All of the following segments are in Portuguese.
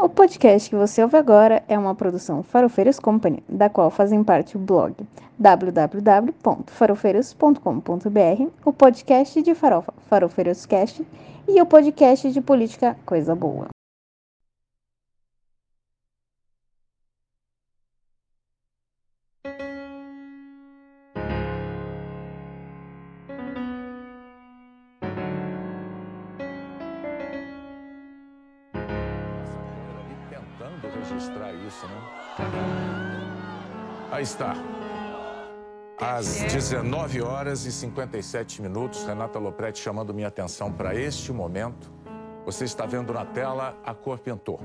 O podcast que você ouve agora é uma produção Farofeiros Company, da qual fazem parte o blog www.farofeiros.com.br, o podcast de farofa Farofeiros Cast e o podcast de política Coisa Boa. Está. Às 19 horas e 57 minutos, Renata Lopretti chamando minha atenção para este momento. Você está vendo na tela a cor pintou.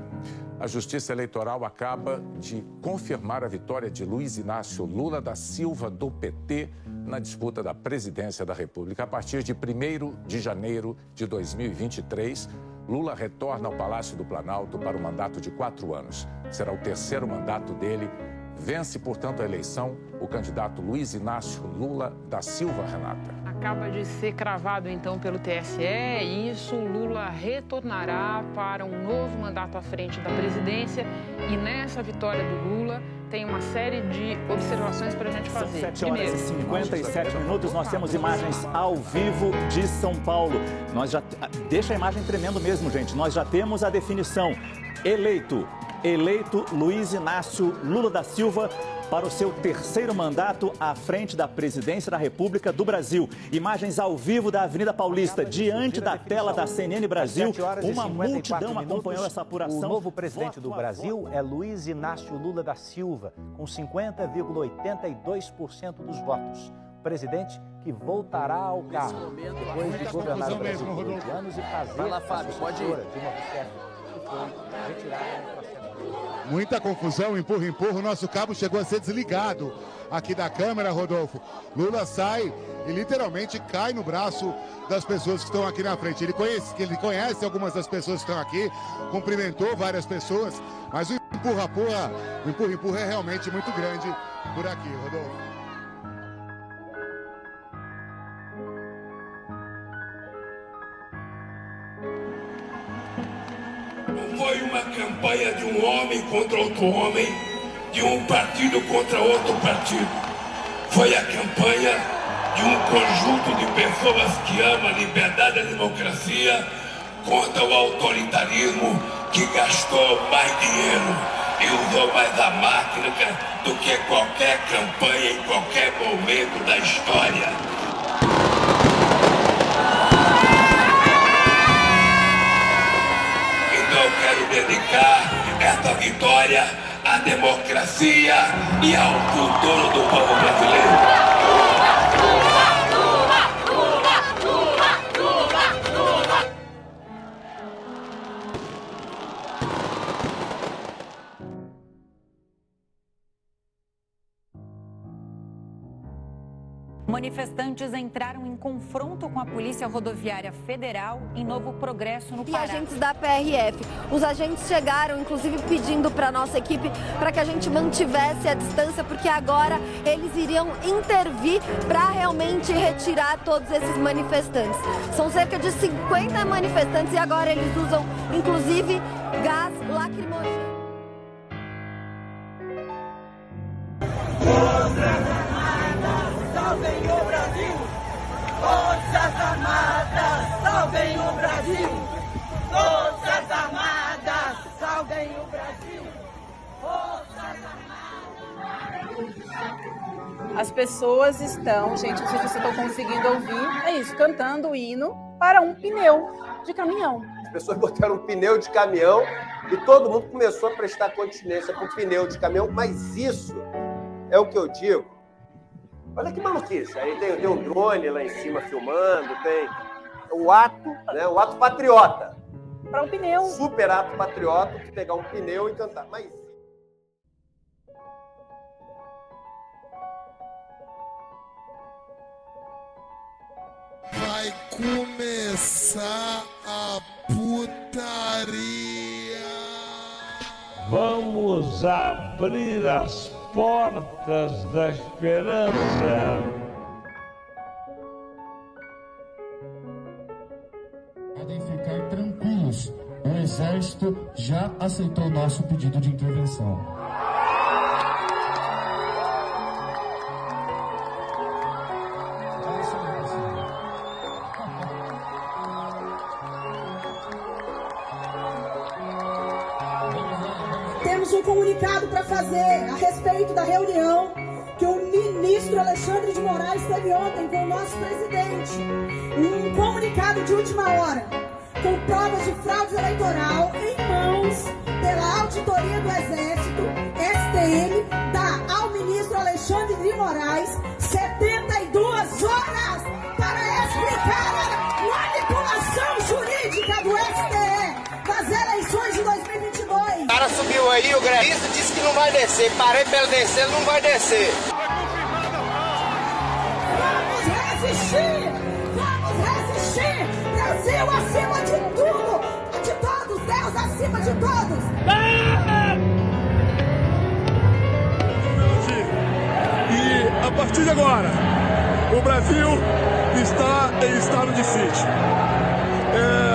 A Justiça Eleitoral acaba de confirmar a vitória de Luiz Inácio Lula da Silva do PT na disputa da presidência da República. A partir de 1 de janeiro de 2023, Lula retorna ao Palácio do Planalto para o mandato de quatro anos. Será o terceiro mandato dele. Vence, portanto, a eleição o candidato Luiz Inácio Lula da Silva Renata. Acaba de ser cravado então pelo TSE e isso Lula retornará para um novo mandato à frente da presidência e nessa vitória do Lula tem uma série de observações para a gente fazer. São 7 horas e 57 minutos, nós temos imagens ao vivo de São Paulo. Nós já deixa a imagem tremendo mesmo, gente. Nós já temos a definição. Eleito, eleito Luiz Inácio Lula da Silva para o seu terceiro mandato à frente da presidência da República do Brasil. Imagens ao vivo da Avenida Paulista, diante da tela da CNN Brasil. Uma multidão acompanhou essa apuração. O novo presidente do Brasil é Luiz Inácio Lula da Silva, com 50,82% dos votos. Presidente que voltará ao cargo depois de governar o Brasil por 20 anos e fazer Vai lá, Fábio, a pode ir. sucessora Dilma Rousseff, que foi retirada. Muita confusão, empurra, empurra. O nosso cabo chegou a ser desligado aqui da câmera, Rodolfo. Lula sai e literalmente cai no braço das pessoas que estão aqui na frente. Ele conhece, ele conhece algumas das pessoas que estão aqui, cumprimentou várias pessoas, mas o empurra, empurra, o empurra, empurra é realmente muito grande por aqui, Rodolfo. Campanha de um homem contra outro homem, de um partido contra outro partido. Foi a campanha de um conjunto de pessoas que ama a liberdade e a democracia contra o autoritarismo que gastou mais dinheiro e usou mais a máquina do que qualquer campanha em qualquer momento da história. Dedicar essa vitória à democracia e ao futuro do povo brasileiro. Manifestantes entraram em confronto com a Polícia Rodoviária Federal em Novo Progresso, no e Pará. agentes da PRF. Os agentes chegaram, inclusive, pedindo para nossa equipe para que a gente mantivesse a distância, porque agora eles iriam intervir para realmente retirar todos esses manifestantes. São cerca de 50 manifestantes e agora eles usam, inclusive, gás lacrimogêneo. Salvem o Brasil! Forças Armadas, salvem o Brasil! Forças Armadas, salvem o Brasil! Forças As pessoas estão, gente, não sei se vocês estão conseguindo ouvir, é isso, cantando o hino para um pneu de caminhão. As pessoas botaram um pneu de caminhão e todo mundo começou a prestar continência com o pneu de caminhão, mas isso é o que eu digo. Olha que maluquice. Aí tem, tem um drone lá em cima filmando, tem o ato, né? O ato patriota. Para um pneu. Super ato patriota de pegar um pneu e cantar. Mas Vai começar a putaria. Vamos abrir as portas da esperança. Exército já aceitou nosso pedido de intervenção. Temos um comunicado para fazer a respeito da reunião que o ministro Alexandre de Moraes teve ontem com o nosso presidente. Um comunicado de última hora, com provas de fraude eleitoral Exército, STM, dá ao ministro Alexandre de Moraes 72 horas para explicar a manipulação jurídica do STE das eleições de 2022. O cara subiu aí, o grevista disse que não vai descer. Parei pra ele descer, ele não vai descer. Vamos resistir! Vamos resistir! Brasil acima de tudo! De todos! Deus acima de todos! E partir de agora, o Brasil está em estado de sítio. É...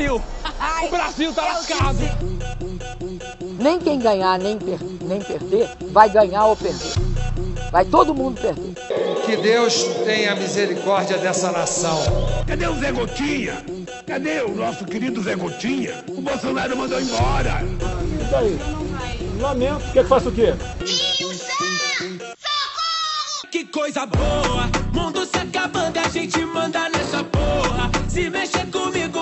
pariu! O Brasil tá lascado! Nem quem ganhar, nem, per nem perder, vai ganhar ou perder. Vai todo mundo perder. Que Deus tenha misericórdia dessa nação. Cadê o Zé Gotinha? Cadê o nosso querido Zé Gotinha? O Bolsonaro mandou embora. E daí? Lamento. Quer que faça o quê? Que coisa boa, mundo se acabando, a gente manda nessa porra. Se mexer comigo,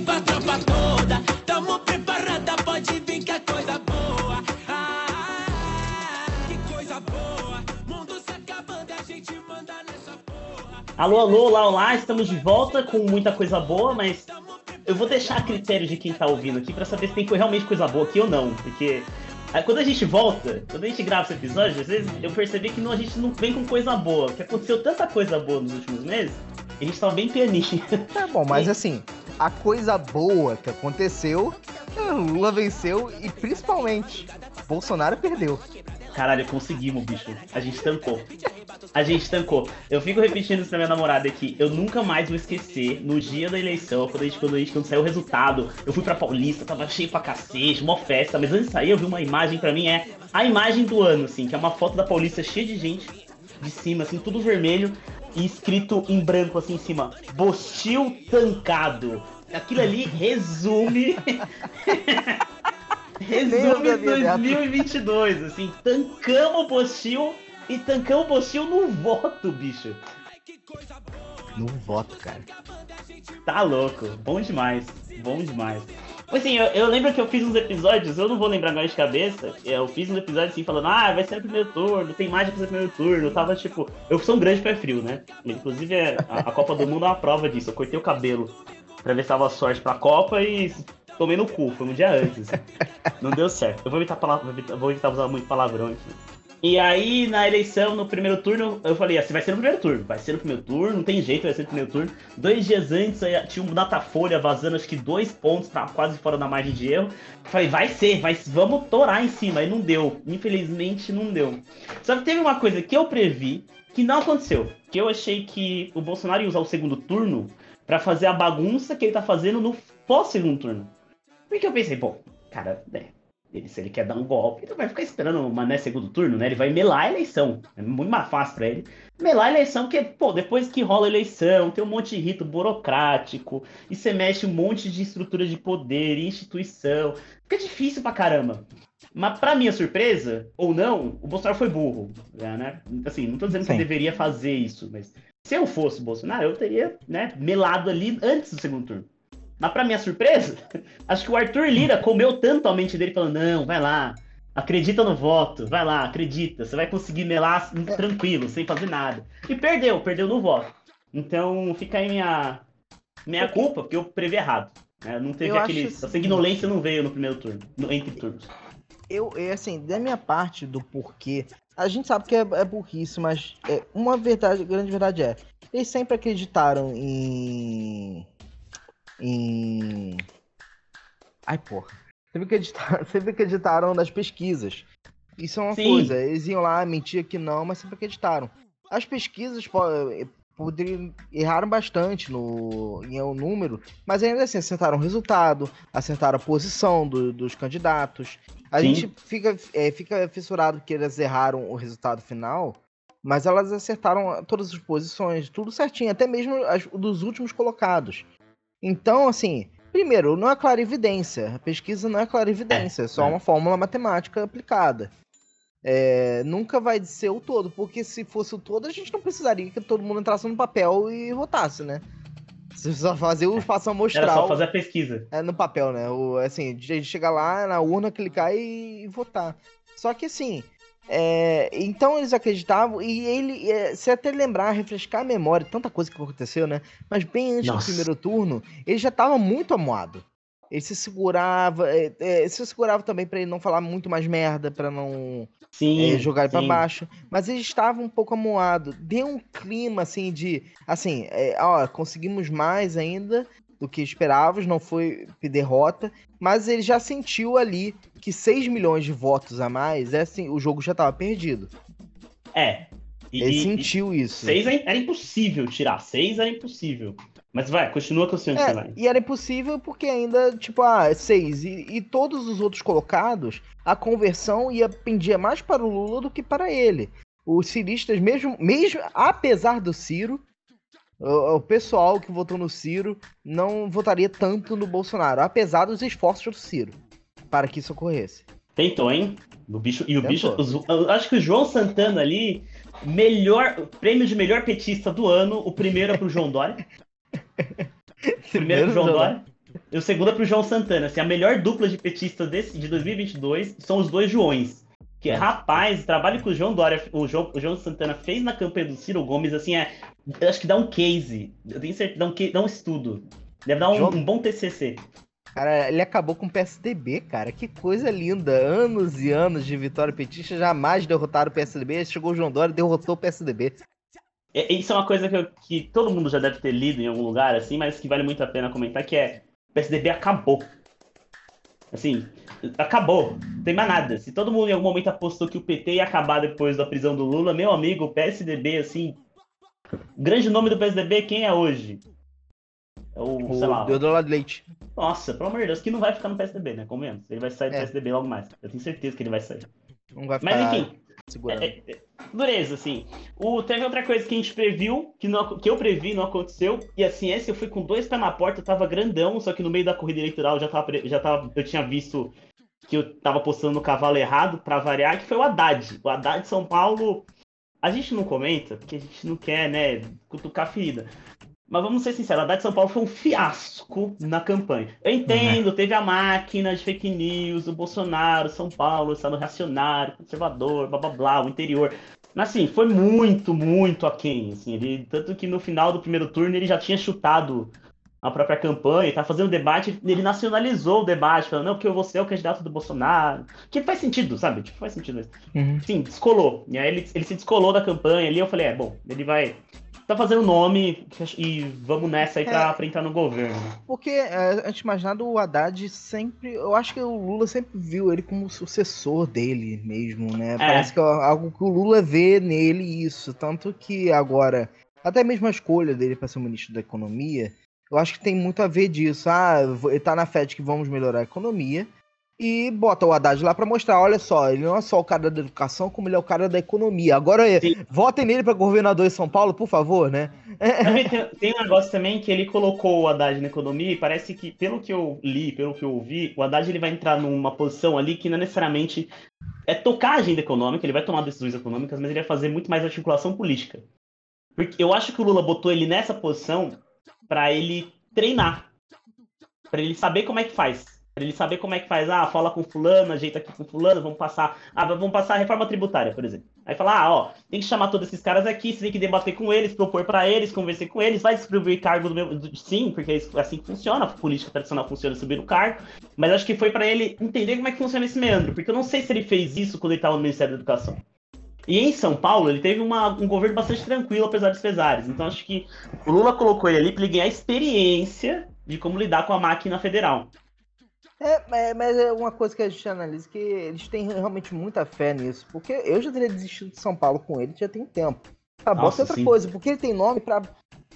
com a tropa toda. Tamo preparada, pode vir que é coisa boa. Ah, que coisa boa, mundo se acabando, a gente manda nessa porra. Alô, alô, olá, olá, estamos de volta com muita coisa boa, mas eu vou deixar a critério de quem tá ouvindo aqui pra saber se tem realmente coisa boa aqui ou não, porque aí quando a gente volta, quando a gente grava esse episódio, às vezes eu percebi que não, a gente não vem com coisa boa, que aconteceu tanta coisa boa nos últimos meses, que a gente tava bem pianinho. Tá bom, mas assim, a coisa boa que aconteceu, Lula venceu e principalmente Bolsonaro perdeu. Caralho, conseguimos, bicho. A gente tancou. A gente tancou. Eu fico repetindo isso pra minha namorada aqui. Eu nunca mais vou esquecer, no dia da eleição, quando a gente, quando a gente quando saiu o resultado, eu fui pra Paulista, tava cheio pra cacete, uma festa. Mas antes de sair, eu vi uma imagem, pra mim é a imagem do ano, assim, que é uma foto da Paulista cheia de gente, de cima, assim, tudo vermelho, e escrito em branco, assim, em cima, Bostil tancado. Aquilo ali resume. resume 2022, assim, tancamos o Bostil e tancamos o Bostil no voto, bicho. No voto, cara. Tá louco, bom demais, bom demais. Assim, eu, eu lembro que eu fiz uns episódios, eu não vou lembrar agora de cabeça, eu fiz uns episódios assim, falando, ah, vai ser no primeiro turno, tem mais pra ser no primeiro turno, eu tava tipo, eu sou um grande pé frio, né? Inclusive, a, a Copa do Mundo é uma prova disso, eu cortei o cabelo pra ver se tava sorte pra Copa e tomei no cu, foi um dia antes. não deu certo. Eu vou evitar, palavra, vou evitar usar muito palavrão aqui. E aí, na eleição, no primeiro turno, eu falei assim, vai ser no primeiro turno, vai ser no primeiro turno, não tem jeito, vai ser no primeiro turno. Dois dias antes, tinha um Datafolha vazando, acho que dois pontos, pra quase fora da margem de erro. Falei, vai ser, vai, vamos torar em cima. Aí não deu, infelizmente não deu. Só que teve uma coisa que eu previ, que não aconteceu. Que eu achei que o Bolsonaro ia usar o segundo turno pra fazer a bagunça que ele tá fazendo no pós-segundo turno. Porque eu pensei, bom, cara, né, ele, se ele quer dar um golpe, ele vai ficar esperando o Mané segundo turno, né? Ele vai melar a eleição. É muito mais fácil pra ele. Melar a eleição, porque, pô, depois que rola a eleição, tem um monte de rito burocrático, e você mexe um monte de estrutura de poder e instituição. Fica difícil pra caramba. Mas, pra minha surpresa, ou não, o Bolsonaro foi burro. Né? Assim, não tô dizendo que Sim. ele deveria fazer isso, mas se eu fosse o Bolsonaro, eu teria, né, melado ali antes do segundo turno. Mas pra minha surpresa, acho que o Arthur Lira comeu tanto a mente dele, falando, não, vai lá, acredita no voto, vai lá, acredita, você vai conseguir melar tranquilo, sem fazer nada. E perdeu, perdeu no voto. Então fica aí minha, minha culpa, porque eu previ errado. né? Não teve Eu aquele. acho A sanguinolência não veio no primeiro turno, no, entre turnos. eu, assim, da minha parte do porquê, a gente sabe que é, é burrice, mas é, uma verdade, grande verdade é, eles sempre acreditaram em. Em. Ai, porra. Sempre acreditaram, sempre acreditaram nas pesquisas. Isso é uma Sim. coisa, eles iam lá, mentir que não, mas sempre acreditaram. As pesquisas po- poderiam erraram bastante no em um número, mas ainda assim acertaram o resultado, acertaram a posição do- dos candidatos. A Sim. gente fica, é, fica fissurado que elas erraram o resultado final, mas elas acertaram todas as posições, tudo certinho, até mesmo as dos últimos colocados. Então, assim, primeiro, não é clarividência. A pesquisa não é clarividência, é só uma fórmula matemática aplicada. É, nunca vai ser o todo, porque se fosse o todo, a gente não precisaria que todo mundo entrasse no papel e votasse, né? Se só fazer o espaço amostral. Era só fazer a pesquisa. É, no papel, né? O, assim, de de chegar lá na urna, clicar e, e votar. Só que assim, é, então eles acreditavam, e ele, é, se até lembrar, refrescar a memória, tanta coisa que aconteceu, né? Mas bem antes Nossa. do primeiro turno, ele já tava muito amuado. Ele se segurava, é, é, se segurava também pra ele não falar muito mais merda, pra não Sim, é, jogar ele pra sim. baixo. Mas ele estava um pouco amuado. Deu um clima assim de. Assim, é, ó, conseguimos mais ainda do que esperávamos, não foi derrota, mas ele já sentiu ali que 6 milhões de votos a mais, é assim, o jogo já estava perdido. É. E, Ele e- sentiu isso. Seis era era impossível tirar. Seis era impossível. Mas vai, continua com o seu É, e era impossível porque ainda, tipo, ah, seis. E, e todos os outros colocados, a conversão ia pendia mais para o Lula do que para ele. Os ciristas, mesmo, mesmo apesar do Ciro, o, pessoal que votou no Ciro não votaria tanto no Bolsonaro, apesar dos esforços do Ciro para que isso ocorresse. Tentou, hein? O bicho, e o Tentou. bicho. acho que o João Santana ali, melhor. Prêmio de melhor petista do ano. O primeiro é pro João Dória. O primeiro é pro João Dória. E o segundo é pro João Santana. Assim, a melhor dupla de petistas desse, de 2022 são os dois Joões. Que, rapaz, o trabalho que o João Dória, o João, o João Santana fez na campanha do Ciro Gomes, assim, é. Eu acho que dá um case. Eu tenho certeza, dá um, dá um estudo. Deve dar um, um bom TCC. Cara, ele acabou com o PSDB, cara. Que coisa linda. Anos e anos de vitória petista jamais derrotaram o PSDB. Chegou o João Dória e derrotou o PSDB. É, Isso é uma coisa que, eu- que todo mundo já deve ter lido em algum lugar, assim, mas que vale muito a pena comentar, que é o PSDB acabou. Assim, acabou. Não tem mais nada. Se todo mundo em algum momento apostou que o PT ia acabar depois da prisão do Lula, meu amigo, o PSDB, assim. O grande nome do PSDB, quem é hoje? É o, O sei lá. Deodoro Leite. Nossa, pelo amor de Deus, que não vai ficar no PSDB, né? Comemos. Ele vai sair do É. PSDB logo mais. Eu tenho certeza que ele vai sair. Não vai Mas ficar enfim, segurando. é, é, dureza, assim. O, teve outra coisa que a gente previu, que, não, que eu previ, não aconteceu. E assim, esse eu fui com dois pés na porta, eu tava grandão, só que no meio da corrida eleitoral eu já tava, já tava, eu tinha visto que eu tava postando no cavalo errado, pra variar, que foi o Haddad. O Haddad de São Paulo, a gente não comenta, porque a gente não quer, né, cutucar a ferida. Mas vamos ser sinceros, a Haddad de São Paulo foi um fiasco na campanha. Eu entendo, teve a máquina de fake news, o Bolsonaro, São Paulo, Estado reacionário, conservador, blá blá blá, o interior. Mas assim, foi muito, muito aquém. Assim, ele, tanto que no final do primeiro turno ele já tinha chutado a própria campanha, tá fazendo debate, ele nacionalizou o debate, falando, não, porque você é o candidato do Bolsonaro. Que faz sentido, sabe? Tipo, faz sentido isso. Uhum. Sim, descolou. E aí ele, ele se descolou da campanha ali, eu falei, é, bom, ele vai. Tá fazendo nome e vamos nessa aí pra, pra entrar no governo. Porque, é, antes de mais nada, o Haddad sempre. Eu acho que o Lula sempre viu ele como sucessor dele mesmo, né? Parece que é algo que o Lula vê nele isso. Tanto que agora, até mesmo a escolha dele para ser o ministro da Economia, eu acho que tem muito a ver disso. Ah, ele tá na fé de que vamos melhorar a economia. E bota o Haddad lá pra mostrar, olha só, ele não é só o cara da educação, como ele é o cara da economia. Agora, votem nele pra governador de São Paulo, por favor, né? Também tem, tem um negócio também que ele colocou o Haddad na economia e parece que, pelo que eu li, pelo que eu ouvi, o Haddad ele vai entrar numa posição ali que não necessariamente é tocar a agenda econômica, ele vai tomar decisões econômicas, mas ele vai fazer muito mais articulação política. Porque eu acho que o Lula botou ele nessa posição pra ele treinar, Pra ele saber como é que faz. Pra ele saber como é que faz. Ah, fala com fulano, ajeita aqui com fulano, vamos passar. Ah, vamos passar a reforma tributária, por exemplo. Aí fala, ah, ó, tem que chamar todos esses caras aqui, você tem que debater com eles, propor para eles, conversar com eles, vai distribuir cargo do meu. Sim, porque é assim que funciona, a política tradicional funciona subir o cargo. Mas acho que foi para ele entender como é que funciona esse meandro, porque eu não sei se ele fez isso quando ele estava no Ministério da Educação. E em São Paulo, ele teve uma- um governo bastante tranquilo, apesar dos pesares. Então acho que o Lula colocou ele ali para ele ganhar experiência de como lidar com a máquina federal. É, mas- mas é uma coisa que a gente analisa que eles têm realmente muita fé nisso. Porque eu já teria desistido de São Paulo com ele já tem tempo. Nossa, bota é outra sim. coisa, porque ele tem nome pra.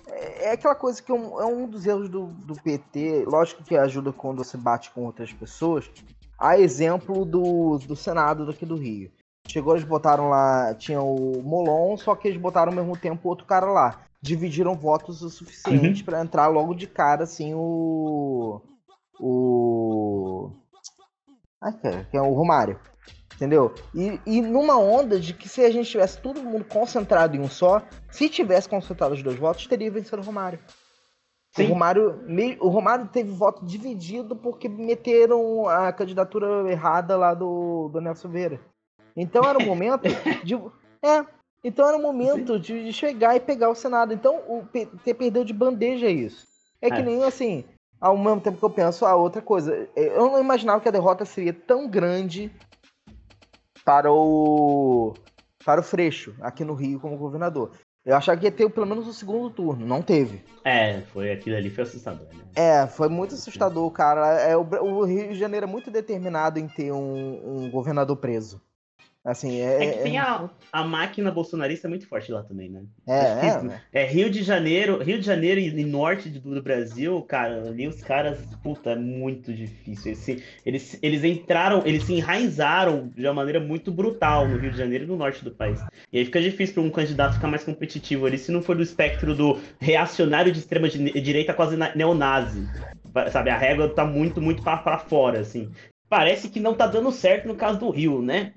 É é aquela coisa que é um, é um dos erros do, do PT, lógico que ajuda quando você bate com outras pessoas. A exemplo do, do Senado daqui do Rio. Chegou, eles botaram lá, tinha o Molon, só que eles botaram ao mesmo tempo outro cara lá. Dividiram votos o suficiente pra entrar logo de cara, assim, o. O. Ai, cara, que é o Romário. Entendeu? E, e numa onda de que se a gente tivesse todo mundo concentrado em um só, se tivesse concentrado os dois votos, teria vencido o Romário. O Romário, o Romário teve voto dividido porque meteram a candidatura errada lá do, do Nelson Silveira. Então era o momento de. É, então era o momento de, de chegar e pegar o Senado. Então o PT perdeu de bandeja isso. É que É. nem assim, ao mesmo tempo que eu penso a outra coisa. Eu não imaginava que a derrota seria tão grande para o para o Freixo aqui no Rio como governador. Eu achava que ia ter pelo menos o segundo turno, não teve. É, foi aquilo ali, foi assustador, né? É, foi muito assustador, cara. É, o, o Rio de Janeiro é muito determinado em ter um, um governador preso. Assim, é. É que tem é- a, a máquina bolsonarista muito forte lá também, né? É, é, né? é Rio de Janeiro, Rio de Janeiro e, norte do, do Brasil, cara, ali os caras, puta, é muito difícil. Eles, eles, eles entraram, eles se enraizaram de uma maneira muito brutal no Rio de Janeiro e no norte do país. E aí fica difícil para um candidato ficar mais competitivo ali, se não for do espectro do reacionário de extrema di- direita quase na- neonazi. Sabe, a régua tá muito, muito pra fora, assim. Parece que não tá dando certo no caso do Rio, né?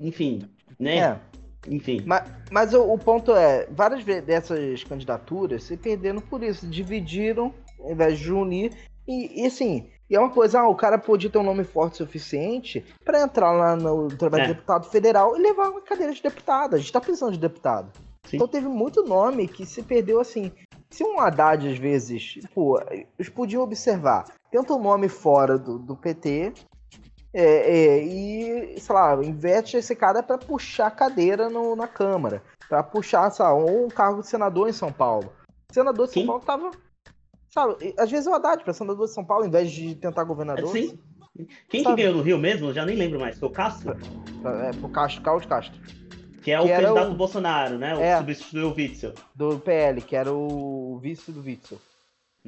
Enfim, né? É. Enfim. Mas, mas o, o ponto é, várias dessas candidaturas se perderam por isso, dividiram ao invés de unir. E, e assim, e é uma coisa, ah, o cara podia ter um nome forte o suficiente para entrar lá no trabalho de É. deputado federal e levar uma cadeira de deputado. A gente tá precisando de deputado. Então teve muito nome que se perdeu assim. Se um Haddad, às vezes, pô, eles podiam observar, tenta um nome fora do, do PT é, é, e, sei lá, investe esse cara para puxar cadeira no- na Câmara, para puxar, sei lá, ou um cargo de senador em São Paulo. O senador de São Paulo tava. Sabe, às vezes é o Haddad para senador de São Paulo, em vez de tentar governador. Sim. Quem que Sabe? ganhou no Rio mesmo? Eu já nem lembro mais. Foi o Castro? É, pro Castro, Carlos Castro. Que é o Que candidato o- do Bolsonaro, né? O É. que substituiu o Witzel. Do PL, que era o vice do Witzel.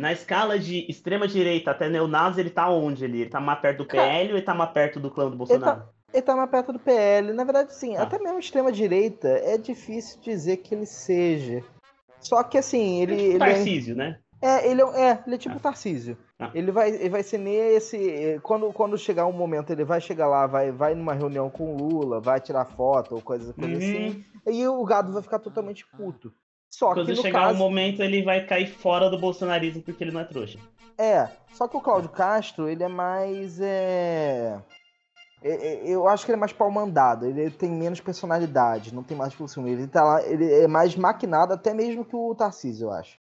Na escala de extrema-direita até neonazi, ele tá onde ali? Ele tá mais perto do PL ou ele tá mais perto do clã do Ele Bolsonaro? tá, ele tá mais perto do PL. Na verdade, sim, Tá. até mesmo extrema-direita é difícil dizer que ele seja. Só que assim, ele. ele é- Tarcísio, né? É, ele é, é, ele é tipo Tarcísio. Ele vai, ele vai ser nesse. Quando, quando chegar um momento, ele vai chegar lá, vai, vai numa reunião com o Lula, vai tirar foto ou coisa, coisa Uhum. assim. E o gado vai ficar totalmente puto. Só Quando que no chegar caso. um momento, ele vai cair fora do bolsonarismo porque ele não é trouxa. É, só que o Cláudio Castro, ele é mais. É... é- é- Eu acho que ele é mais pau mandado, ele tem menos personalidade, não tem mais pulsão. Ele tá lá, ele é mais maquinado até mesmo que o Tarcísio, eu acho.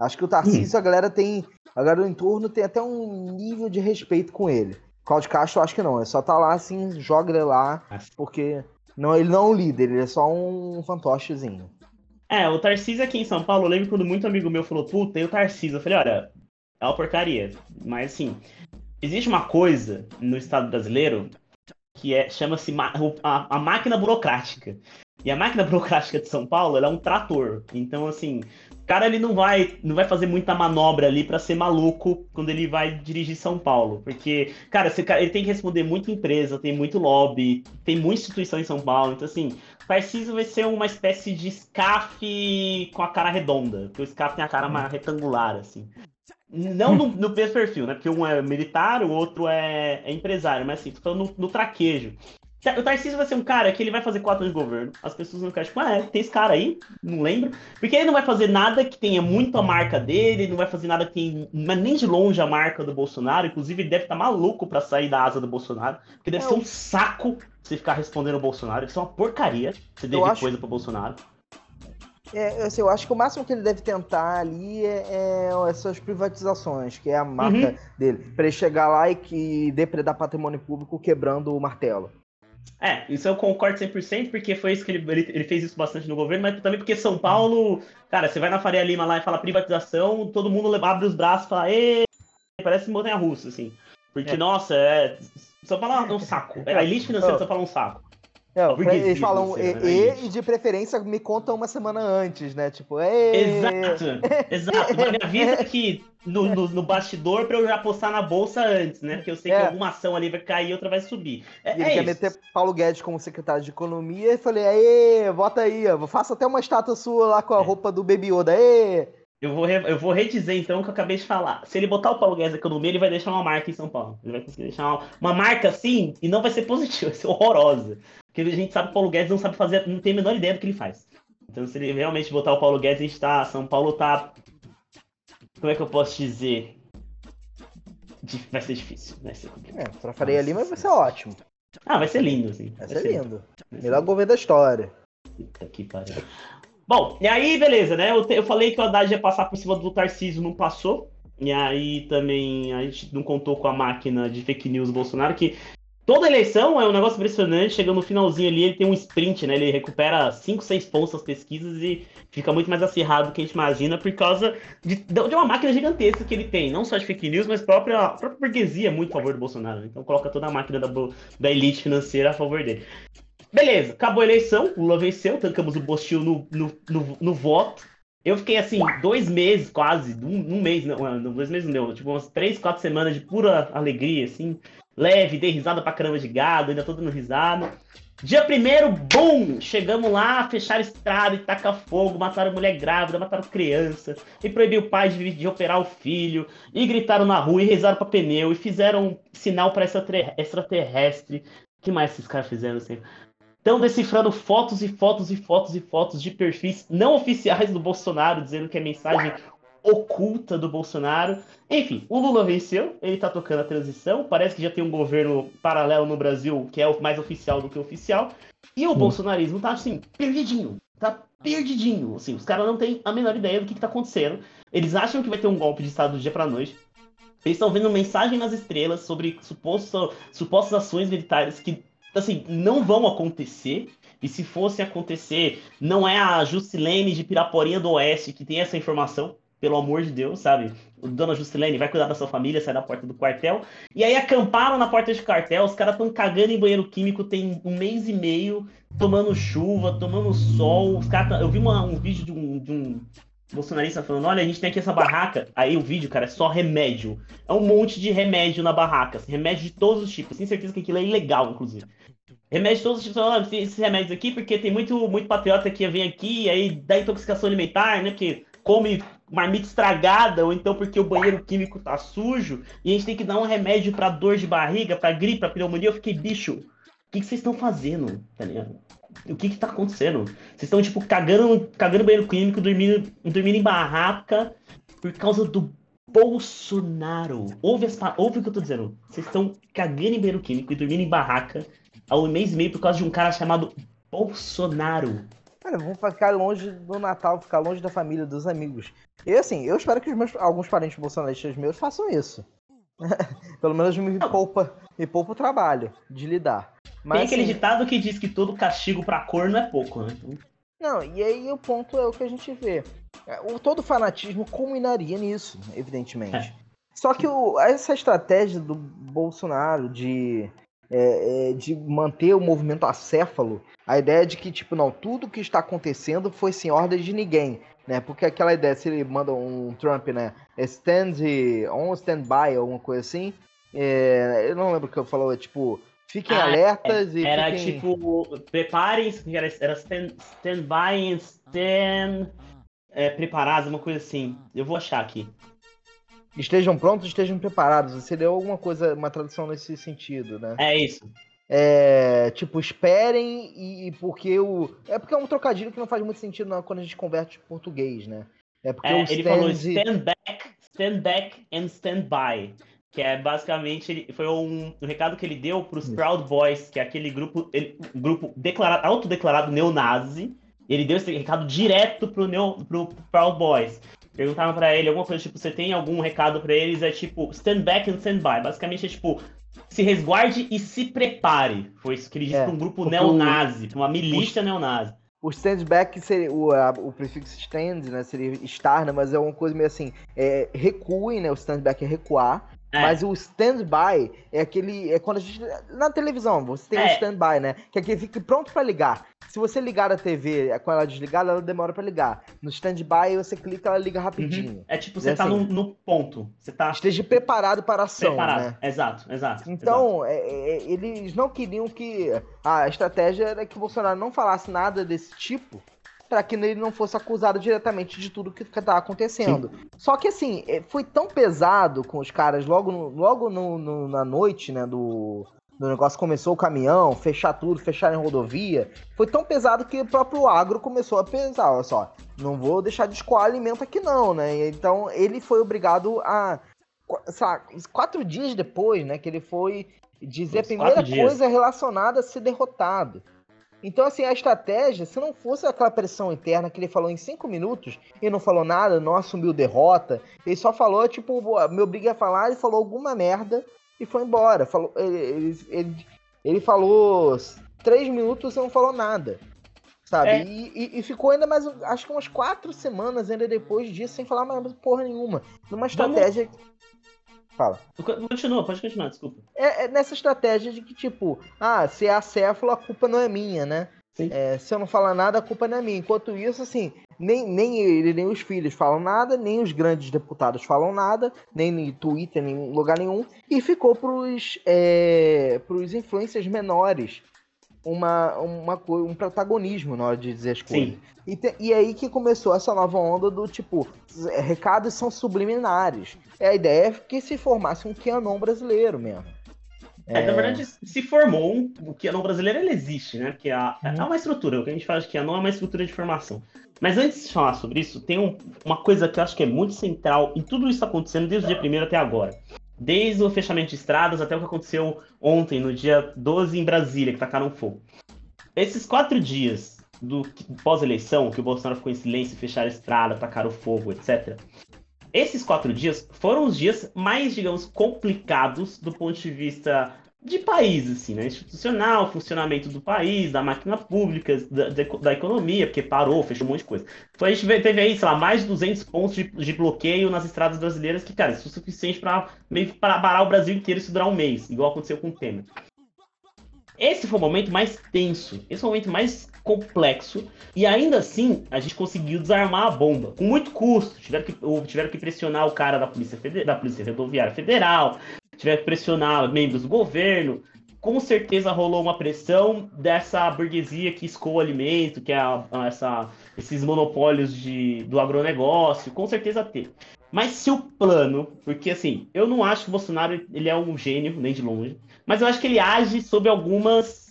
Acho que o Tarcísio, a galera tem. A galera do entorno tem até um nível de respeito com ele. Cláudio Castro, eu acho que não. Ele só tá lá assim, joga ele lá, porque. Não, ele não é um líder, ele é só um fantochezinho. É, o Tarcísio aqui em São Paulo, eu lembro quando muito amigo meu falou, puta, tem o Tarcísio. Eu falei, olha, é uma porcaria. Mas assim, existe uma coisa no Estado brasileiro que é, chama-se a, a máquina burocrática. E a máquina burocrática de São Paulo, é um trator. Então, assim, o cara ele não vai, não vai fazer muita manobra ali pra ser maluco quando ele vai dirigir São Paulo. Porque, cara, ele tem que responder muita empresa, tem muito lobby, tem muita instituição em São Paulo. Então, assim, Tarcísio vai ser uma espécie de SCAF com a cara redonda. Porque o SCAF tem a cara mais retangular, assim. Não no, no mesmo perfil, né? Porque um é militar, o outro é, é empresário, mas assim, tô falando no, no traquejo. O Tarcísio vai ser um cara que ele vai fazer quatro anos de governo. As pessoas vão ficar tipo, ah, é, tem esse cara aí, não lembro. Porque ele não vai fazer nada que tenha muito a marca dele, não vai fazer nada que tenha nem de longe a marca do Bolsonaro. Inclusive, ele deve estar maluco pra sair da asa do Bolsonaro. Porque deve É, ser um saco você ficar respondendo ao Bolsonaro. Deve ser uma porcaria você dever acho- coisa pro Bolsonaro. É, assim, eu acho que o máximo que ele deve tentar ali é, é essas privatizações, que é a marca Uhum. dele. Pra ele chegar lá e que depredar patrimônio público quebrando o martelo. É, isso eu concordo 100%, porque foi isso que ele, ele, ele fez isso bastante no governo, mas também porque São Paulo, cara, você vai na Faria Lima lá e fala privatização, todo mundo abre os braços e fala, parece montanha russa, assim. Porque, É. nossa, é. São Paulo é um saco. A elite financeira de São Paulo é um saco. É, A burguesia eles falam e, né, e- e de preferência me conta uma semana antes, né? Tipo, "Ê!" Exato, exato. Mas me avisa que no, no, no bastidor pra eu já postar na bolsa antes, né? Porque eu sei que É. alguma ação ali vai cair e outra vai subir. É, E ele é quer isso. meter Paulo Guedes como secretário de economia e falei, aê, bota aí, ó, faça até uma estátua sua lá É. com a roupa do Baby Yoda, aê! Eu vou, re- eu vou redizer então o que eu acabei de falar. Se ele botar o Paulo Guedes na economia, ele vai deixar uma marca em São Paulo. Ele vai conseguir deixar uma, uma marca assim e não vai ser positiva, vai ser horrorosa. Porque a gente sabe que o Paulo Guedes não sabe fazer, não tem a menor ideia do que ele faz. Então, se ele realmente botar o Paulo Guedes, a gente tá. São Paulo tá. Como é que eu posso dizer? Di- Vai ser difícil. Vai ser complicado. É, pra Faria Lima vai ser ótimo. Ah, vai ser lindo, assim. Vai ser lindo. Melhor governo da história. Puta que pariu. Bom, e aí, beleza, né? Eu, te- eu falei que o Haddad ia passar por cima do Tarcísio, não passou. E aí também a gente não contou com a máquina de fake news do Bolsonaro, que toda eleição é um negócio impressionante. Chegando no finalzinho ali, ele tem um sprint, né? Ele recupera 5, 6 pontos nas pesquisas e fica muito mais acirrado do que a gente imagina por causa de, de uma máquina gigantesca que ele tem. Não só de fake news, mas própria, a própria burguesia é muito a favor do Bolsonaro. Então coloca toda a máquina da, da elite financeira a favor dele. Beleza, acabou a eleição, o Lula venceu, tancamos o Bostil no, no, no, no voto. Eu fiquei assim, dois meses quase, um, um mês, não, não, dois meses não tipo umas três, quatro semanas de pura alegria, assim, leve, dei risada pra caramba de gado, ainda tô dando risada. Dia primeiro, bum! Chegamos lá, fecharam estrada e taca fogo, mataram mulher grávida, mataram criança, e proibiu o pai de, de operar o filho, e gritaram na rua, e rezaram pra pneu, e fizeram sinal pra extraterre- extraterrestre. O que mais esses caras fizeram assim? Estão decifrando fotos e fotos e fotos e fotos de perfis não oficiais do Bolsonaro, dizendo que é mensagem oculta do Bolsonaro. Enfim, o Lula venceu, ele tá tocando a transição. Parece que já tem um governo paralelo no Brasil que é mais oficial do que oficial. E o bolsonarismo tá assim, perdidinho. Tá perdidinho. Assim, os caras não têm a menor ideia do que, que tá acontecendo. Eles acham que vai ter um golpe de Estado do dia pra noite. Eles estão vendo mensagem nas estrelas sobre suposto, supostas ações militares que, assim, não vão acontecer. E se fosse acontecer, não é a Juscelene de Piraporinha do Oeste que tem essa informação, pelo amor de Deus, sabe? Dona Juscelene vai cuidar da sua família, sai da porta do quartel. E aí acamparam na porta de quartel, os caras estão cagando em banheiro químico tem um mês e meio, tomando chuva, tomando sol. Os caras tão- Eu vi uma- um vídeo de um, de um bolsonarista falando, olha, a gente tem aqui essa barraca. Aí o vídeo, cara, é só remédio. É um monte de remédio na barraca. assim, Remédio de todos os tipos. Tenho certeza que aquilo é ilegal, inclusive. Remédio de todos os tipos. Falando, "Ah, esses remédios aqui, porque tem muito, muito patriota que vem aqui aí dá intoxicação alimentar, né? Porque come marmita estragada, ou então porque o banheiro químico tá sujo, e a gente tem que dar um remédio pra dor de barriga, pra gripe, pra pneumonia. Eu fiquei, bicho, o que, que vocês estão fazendo? Tá ligado? O que que tá acontecendo? Vocês estão, tipo, cagando, cagando banheiro químico, dormindo, dormindo em barraca por causa do Bolsonaro. Ouve, as, ouve o que eu tô dizendo. Vocês estão cagando em banheiro químico e dormindo em barraca há um mês e meio por causa de um cara chamado Bolsonaro. Cara, vamos ficar longe do Natal, ficar longe da família, dos amigos. E assim, eu espero que meus, alguns parentes bolsonaristas meus façam isso. Pelo menos me poupa, me poupa o trabalho de lidar. Mas, Tem aquele assim, ditado que diz que todo castigo pra cor não é pouco, né? Então, Não, e aí o ponto é o que a gente vê. É, O, todo fanatismo culminaria nisso, evidentemente. Só que o- essa estratégia do Bolsonaro de, é, é, de manter o movimento acéfalo, a ideia de que, tipo, não, tudo que está acontecendo foi sem ordem de ninguém, né? Porque aquela ideia, se ele manda um Trump, né, stand on standby, alguma coisa assim, é, eu não lembro o que eu falou, é tipo, fiquem Ah, alertas e Era fiquem... tipo, preparem-se, era, era stand, stand by and stand é, preparados, uma coisa assim. Eu vou achar aqui. Estejam prontos, estejam preparados. Você deu alguma coisa, uma tradução nesse sentido, né? É isso. É, tipo, esperem e, e porque o. É porque é um trocadilho que não faz muito sentido não, quando a gente converte português, né? É porque É, o ele falou stand back, stand back and stand by. Que é basicamente, ele, foi um, um recado que ele deu para os Proud Boys, que é aquele grupo, ele, um grupo declarado, autodeclarado neonazi. Ele deu esse recado direto pro, neo, pro Proud Boys. Perguntaram pra ele alguma coisa, tipo, você tem algum recado pra eles? É tipo, stand back and stand by. Basicamente é tipo, se resguarde e se prepare. Foi isso que ele disse É, pra um grupo neonazi, pra uma milícia neonazi. O standback seria o, a- o prefixo stand, né? Seria estar, né? Mas é uma coisa meio assim, é, recuem, né? O standback é recuar. É. Mas o standby é aquele. É quando a gente. Na televisão, você tem É. standby, né? Que é aquele que fica pronto pra ligar. Se você ligar a TV com ela desligada, ela demora pra ligar. No standby, você clica, ela liga rapidinho. É tipo, você É tá assim, no, no ponto. Você tá Esteja preparado para a ação, preparado. né? Exato, exato. Então, é, é, eles não queriam que. A estratégia era que o Bolsonaro não falasse nada desse tipo para que ele não fosse acusado diretamente de tudo que estava acontecendo. Só que assim, é, foi tão pesado com os caras logo, no- logo no, no- na noite, né, do, do negócio começou o caminhão, fechar tudo, fechar em rodovia. Foi tão pesado que o próprio agro começou a pensar, olha só, não vou deixar de escoar alimento aqui não, né? Então ele foi obrigado a lá, quatro dias depois, né, que ele foi dizer a primeira coisa relacionada a ser derrotado. Então, assim, a estratégia, se não fosse aquela pressão interna que ele falou em cinco minutos e não falou nada, não assumiu derrota, ele só falou, tipo, me obriga a falar, ele falou alguma merda e foi embora. Falou, ele, ele, ele, ele falou três minutos e não falou nada. Sabe? É. E, e- e ficou ainda mais, acho que umas quatro semanas ainda depois disso, sem falar mais porra nenhuma. Numa estratégia. Fala. Continua, pode continuar, desculpa. É, é nessa estratégia de que, tipo, ah, se é acéfalo, a culpa não é minha, né? É, se eu não falar nada, a culpa não é minha. Enquanto isso, assim, nem, nem ele, nem os filhos falam nada, nem os grandes deputados falam nada, nem no Twitter, nem em lugar nenhum. E ficou pros, é, pros influencers menores uma, uma, um protagonismo na hora de dizer as coisas. Sim. E, te- e aí que começou essa nova onda do tipo, é, recados são subliminares. É a ideia é que se formasse um QAnon brasileiro mesmo. É, na verdade, se formou um, o Canon brasileiro, ele existe, né? Que é, a- é uma estrutura, o que a gente fala de Canon é uma estrutura de formação. Mas antes de falar sobre isso, tem um- uma coisa que eu acho que é muito central em tudo isso acontecendo desde o dia 1 até agora. Desde o fechamento de estradas até o que aconteceu ontem, no dia 12, em Brasília, que tacaram fogo. Esses quatro dias do pós-eleição, que o Bolsonaro ficou em silêncio, fecharam a estrada, tacaram fogo, etc. Esses quatro dias foram os dias mais, digamos, complicados do ponto de vista de país, assim, né? Institucional, funcionamento do país, da máquina pública, da, da, economia, porque parou, fechou um monte de coisa. Então a gente teve aí, sei lá, mais de 200 pontos de, de bloqueio nas estradas brasileiras, que, cara, isso é suficiente para meio para parar o Brasil inteiro isso durar um mês, igual aconteceu com o Temer. Esse foi o momento mais tenso, esse foi o momento mais complexo, e ainda assim a gente conseguiu desarmar a bomba, com muito custo. Tiveram que, tiveram que pressionar o cara da Polícia, Fede- da Polícia Rodoviária Federal, tiveram que pressionar membros do governo. Com certeza rolou uma pressão dessa burguesia que escoa alimento, que é a- essa, esses monopólios de, do agronegócio, com certeza teve. Mas se o plano, porque assim, eu não acho que o Bolsonaro ele é um gênio, nem de longe, mas eu acho que ele age sob algumas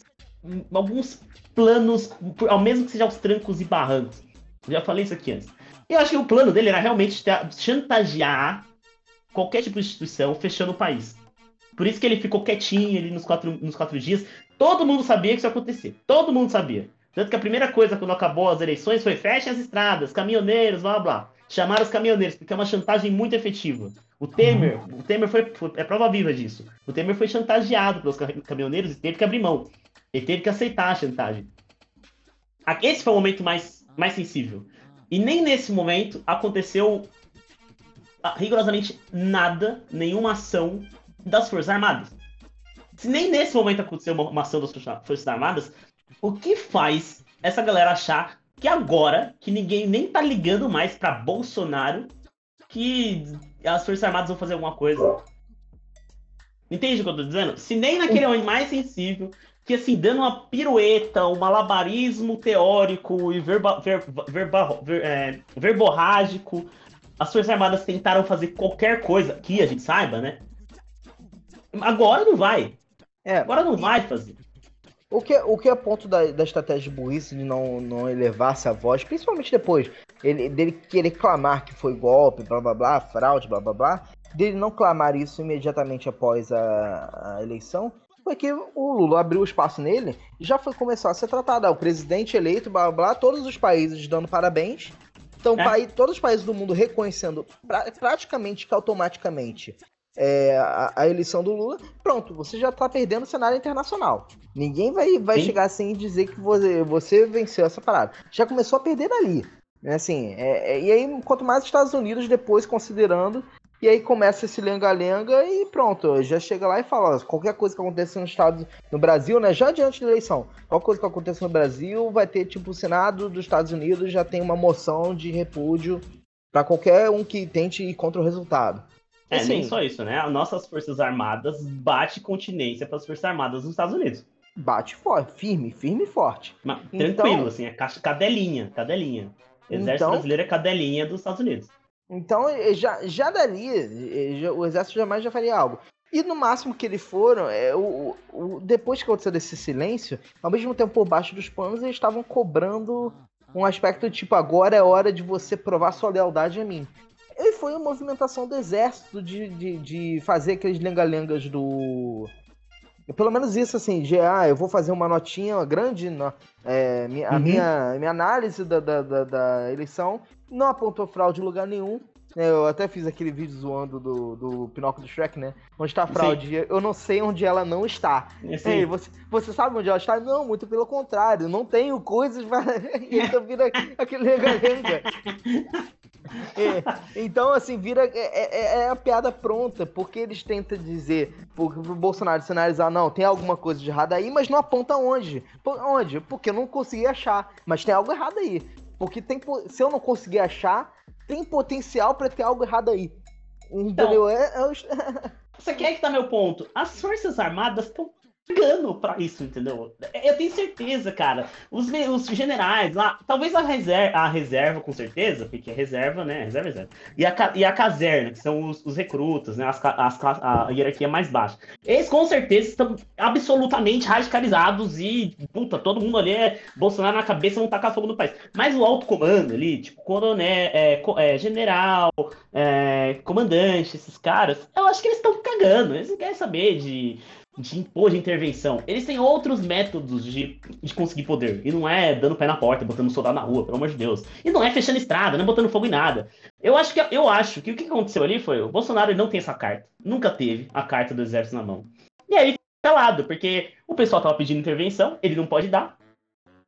alguns planos, ao mesmo que seja aos trancos e barrancos. Eu já falei isso aqui antes. Eu acho que o plano dele era realmente ta- chantagear qualquer tipo de instituição fechando o país. Por isso que ele ficou quietinho ali nos quatro, nos quatro dias. Todo mundo sabia que isso ia acontecer. Todo mundo sabia. Tanto que a primeira coisa quando acabou as eleições foi fechem as estradas, caminhoneiros, blá blá. Chamaram os caminhoneiros, porque é uma chantagem muito efetiva. O Temer, o Temer foi, foi- é prova viva disso. O Temer foi chantageado pelos ca- caminhoneiros e teve que abrir mão. Ele teve que aceitar a chantagem. Esse foi o momento mais, mais sensível. E nem nesse momento aconteceu rigorosamente nada, nenhuma ação das Forças Armadas. Se nem nesse momento aconteceu uma, uma ação das Forças Armadas, o que faz essa galera achar que agora, que ninguém nem tá ligando mais pra Bolsonaro, que as Forças Armadas vão fazer alguma coisa? Entende o que eu tô dizendo? Se nem naquele momento mais sensível, que assim, dando uma pirueta, um malabarismo teórico e verba, ver, verba, ver- é, verborrágico, as Forças Armadas tentaram fazer qualquer coisa, que a gente saiba, né? Agora não vai. É, Agora não vai fazer. O que, o que é ponto da, da estratégia de burrice de não, não elevar-se a voz, principalmente depois ele, dele querer clamar que foi golpe, blá blá blá, fraude, blá blá blá, dele não clamar isso imediatamente após a, a eleição, foi que o Lula abriu espaço nele e já foi começar a ser tratado. Ah, o presidente eleito, blá blá blá, todos os países dando parabéns. Então, É. todos os países do mundo reconhecendo pra- praticamente que automaticamente é, a, a eleição do Lula, pronto, você já tá perdendo o cenário internacional. Ninguém vai, vai Sim. chegar assim e dizer que você, você venceu essa parada. Já começou a perder dali. né, Assim, é- é- e aí, quanto mais os Estados Unidos depois considerando, e aí começa esse lenga-lenga e pronto, já chega lá e fala, ó, qualquer coisa que aconteça no Estado, no Brasil, né, já diante da eleição, qualquer coisa que aconteça no Brasil, vai ter, tipo, o Senado dos Estados Unidos já tem uma moção de repúdio para qualquer um que tente ir contra o resultado. É, Assim, nem só isso, né? As nossas Forças Armadas bate continência para as Forças Armadas dos Estados Unidos. Bate forte, firme, firme e forte. Mas, Então- tranquilo, assim, é cadelinha, cadelinha. Exército Então- brasileiro é cadelinha dos Estados Unidos. Então, eh, já, já dali, eh, já- o exército jamais já faria algo. E no máximo que eles foram, é, o, o- depois que aconteceu desse silêncio, ao mesmo tempo por baixo dos panos, eles estavam cobrando um aspecto tipo, agora é hora de você provar sua lealdade a mim. E foi uma movimentação do exército de, de, de fazer aqueles lenga-lengas do. Pelo menos isso, assim, de ah, eu vou fazer uma notinha grande, no- é, a Uhum. minha, minha análise da, da, da, da eleição não apontou fraude em lugar nenhum. Eu até fiz aquele vídeo zoando do, do Pinóquio do Shrek, né? Onde está a fraude. Eu não sei onde ela não está. Sim. Ei, você, você sabe onde ela está? Não, muito pelo contrário. Não tenho coisas para. e então vira aquele lenga-lenga. É, então, assim, vira. É, é- é a piada pronta, porque eles tentam dizer pro, pro Bolsonaro sinalizar, não, tem alguma coisa de errado aí, mas não aponta onde. Por, onde? Porque eu não consegui achar. Mas tem algo errado aí. Porque tem, se eu não conseguir achar, tem potencial pra ter algo errado aí. Entendeu? É- é os- Você quer que tá meu ponto? As Forças Armadas estão cagando pra isso, entendeu? Eu tenho certeza, cara. Os, os generais lá, talvez a reserva, a reserva, com certeza, porque é reserva, né? Reserva, reserva. E a, e a caserna, que são os, os recrutas, né? As, as a hierarquia mais baixa. Eles com certeza estão absolutamente radicalizados e, puta, todo mundo ali é Bolsonaro na cabeça, não tacar fogo no país. Mas o alto comando ali, tipo, coronel, é, é, general, é, comandante, esses caras, eu acho que eles estão cagando. Eles não querem saber de, de impor de intervenção. Eles têm outros métodos de, de conseguir poder. E não é dando pé na porta, botando soldado na rua, pelo amor de Deus. E não é fechando estrada, não é botando fogo em nada. Eu acho que, eu acho que o que aconteceu ali foi: o Bolsonaro não tem essa carta. Nunca teve a carta do exército na mão. E aí ele calado, porque o pessoal tava pedindo intervenção, ele não pode dar.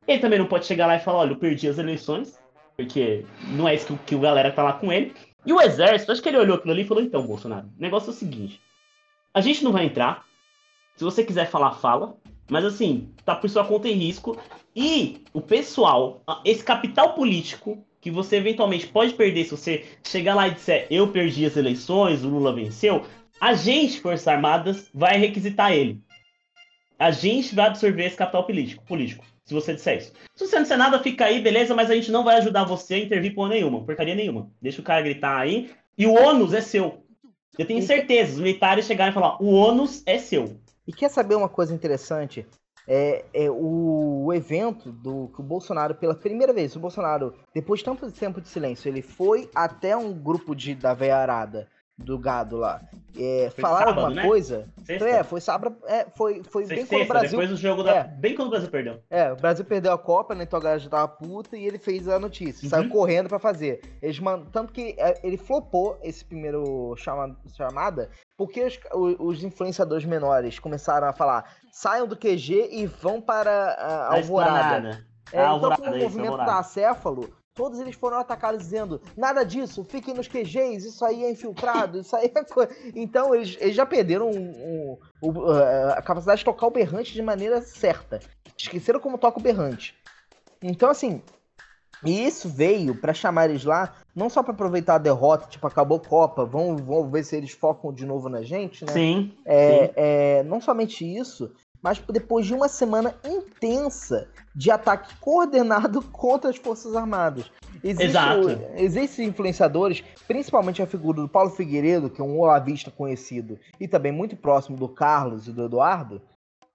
Ele também não pode chegar lá e falar: olha, eu perdi as eleições, porque não é isso que, que o galera tá lá com ele. E o exército, acho que ele olhou aquilo ali e falou: então, Bolsonaro, o negócio é o seguinte: a gente não vai entrar. Se você quiser falar, fala. Mas assim, tá por sua conta em risco. E o pessoal, esse capital político que você eventualmente pode perder se você chegar lá e disser eu perdi as eleições, o Lula venceu, a gente, Forças Armadas, vai requisitar ele. A gente vai absorver esse capital político, político se você disser isso. Se você não disser nada, fica aí, beleza, mas a gente não vai ajudar você a intervir por nenhuma, porcaria nenhuma. Deixa o cara gritar aí. E o ônus é seu. Eu tenho certeza, os militares chegarem e falar, o ônus é seu. E quer saber uma coisa interessante? É, é o, o evento do que o Bolsonaro, pela primeira vez, o Bolsonaro, depois de tanto tempo de silêncio, ele foi até um grupo de, da veia arada do gado lá. É, falaram sábado, alguma né? coisa? Sexta. É, foi sábado. É, foi, foi Foi bem quando o sexta, Brasil. depois do jogo da... É. Bem quando o Brasil perdeu. É, o Brasil perdeu a Copa, né? Então a galera já tava puta e ele fez a notícia. Uhum. Saiu correndo pra fazer. Eles man... Tanto que é, ele flopou esse primeiro chama... chamada, porque os, os influenciadores menores começaram a falar: saiam do QG e vão para a A Alvorada. É, então, o isso, movimento Alvorada. da acéfalo, todos eles foram atacados dizendo: nada disso, fiquem nos QGs, isso aí é infiltrado, isso aí é coisa. Então, eles, eles já perderam um- um- o- a capacidade de tocar o berrante de maneira certa. Esqueceram como toca o berrante. Então, assim. E isso veio pra chamar eles lá, não só pra aproveitar a derrota, tipo, acabou a Copa, vão, vão ver se eles focam de novo na gente, né? Sim, É, sim. é, não somente isso, mas depois de uma semana intensa de ataque coordenado contra as Forças Armadas. Existe Exato. Existem influenciadores, principalmente a figura do Paulo Figueiredo, que é um olavista conhecido, e também muito próximo do Carlos e do Eduardo,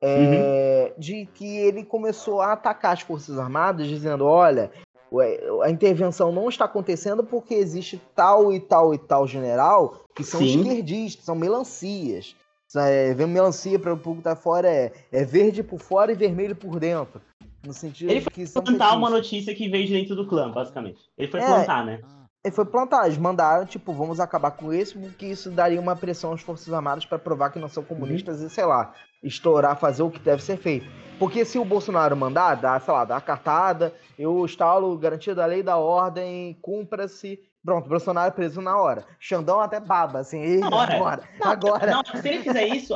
é, de que ele começou a atacar as Forças Armadas, dizendo: olha, a intervenção não está acontecendo porque existe tal e tal e tal general que são Sim. esquerdistas, são melancias. É, vem melancia para o público da fora é, é verde por fora e vermelho por dentro. No sentido Ele foi que plantar uma petistas. notícia que veio de dentro do clã, basicamente. Ele foi É. plantar, né? Ele foi plantar, eles mandaram, tipo, vamos acabar com isso, porque isso daria uma pressão às Forças Armadas para provar que não são comunistas e, sei lá, estourar, fazer o que deve ser feito. Porque se o Bolsonaro mandar, dá, sei lá, dá a cartada, eu instalo garantia da lei da ordem, cumpra-se. Pronto, Bolsonaro é preso na hora. Xandão até baba, assim, "Ih, Na hora. agora, Não, agora. Não, se ele fizer isso,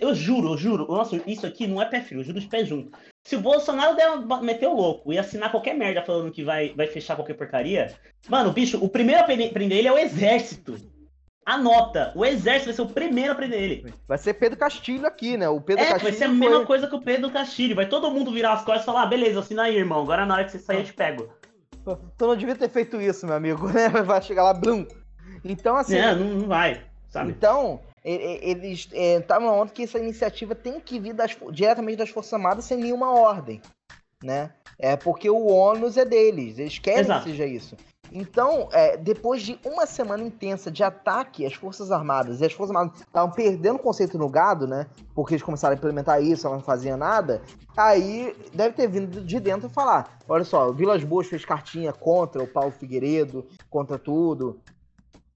eu juro, eu juro, nossa, isso aqui não é pé frio, eu juro de pé junto. Se o Bolsonaro der, meter o louco e assinar qualquer merda falando que vai, vai fechar qualquer porcaria, mano, bicho, o primeiro a prender prender ele é o exército. Anota, o exército vai ser o primeiro a prender ele. Vai ser Pedro Castilho aqui, né? O Pedro É, Castilho vai ser a foi- mesma coisa que o Pedro Castilho. Vai todo mundo virar as costas e falar, ah, beleza, assina aí, irmão. Agora na hora que você sair eu te pego. Tu não devia ter feito isso, meu amigo, né? Vai chegar lá, blum. Então, assim. É, não, não vai, sabe? Então, eles estavam ontem que essa iniciativa tem que vir das diretamente das Forças Armadas sem nenhuma ordem, né? É porque o ônus é deles, eles querem Exato. que seja isso. Então, é, depois de uma semana intensa de ataque às Forças Armadas, e as Forças Armadas estavam perdendo o conceito no gado, né? Porque eles começaram a implementar isso, ela não fazia nada. Aí deve ter vindo de dentro falar: olha só, o Vilas Boas fez cartinha contra o Paulo Figueiredo, contra tudo.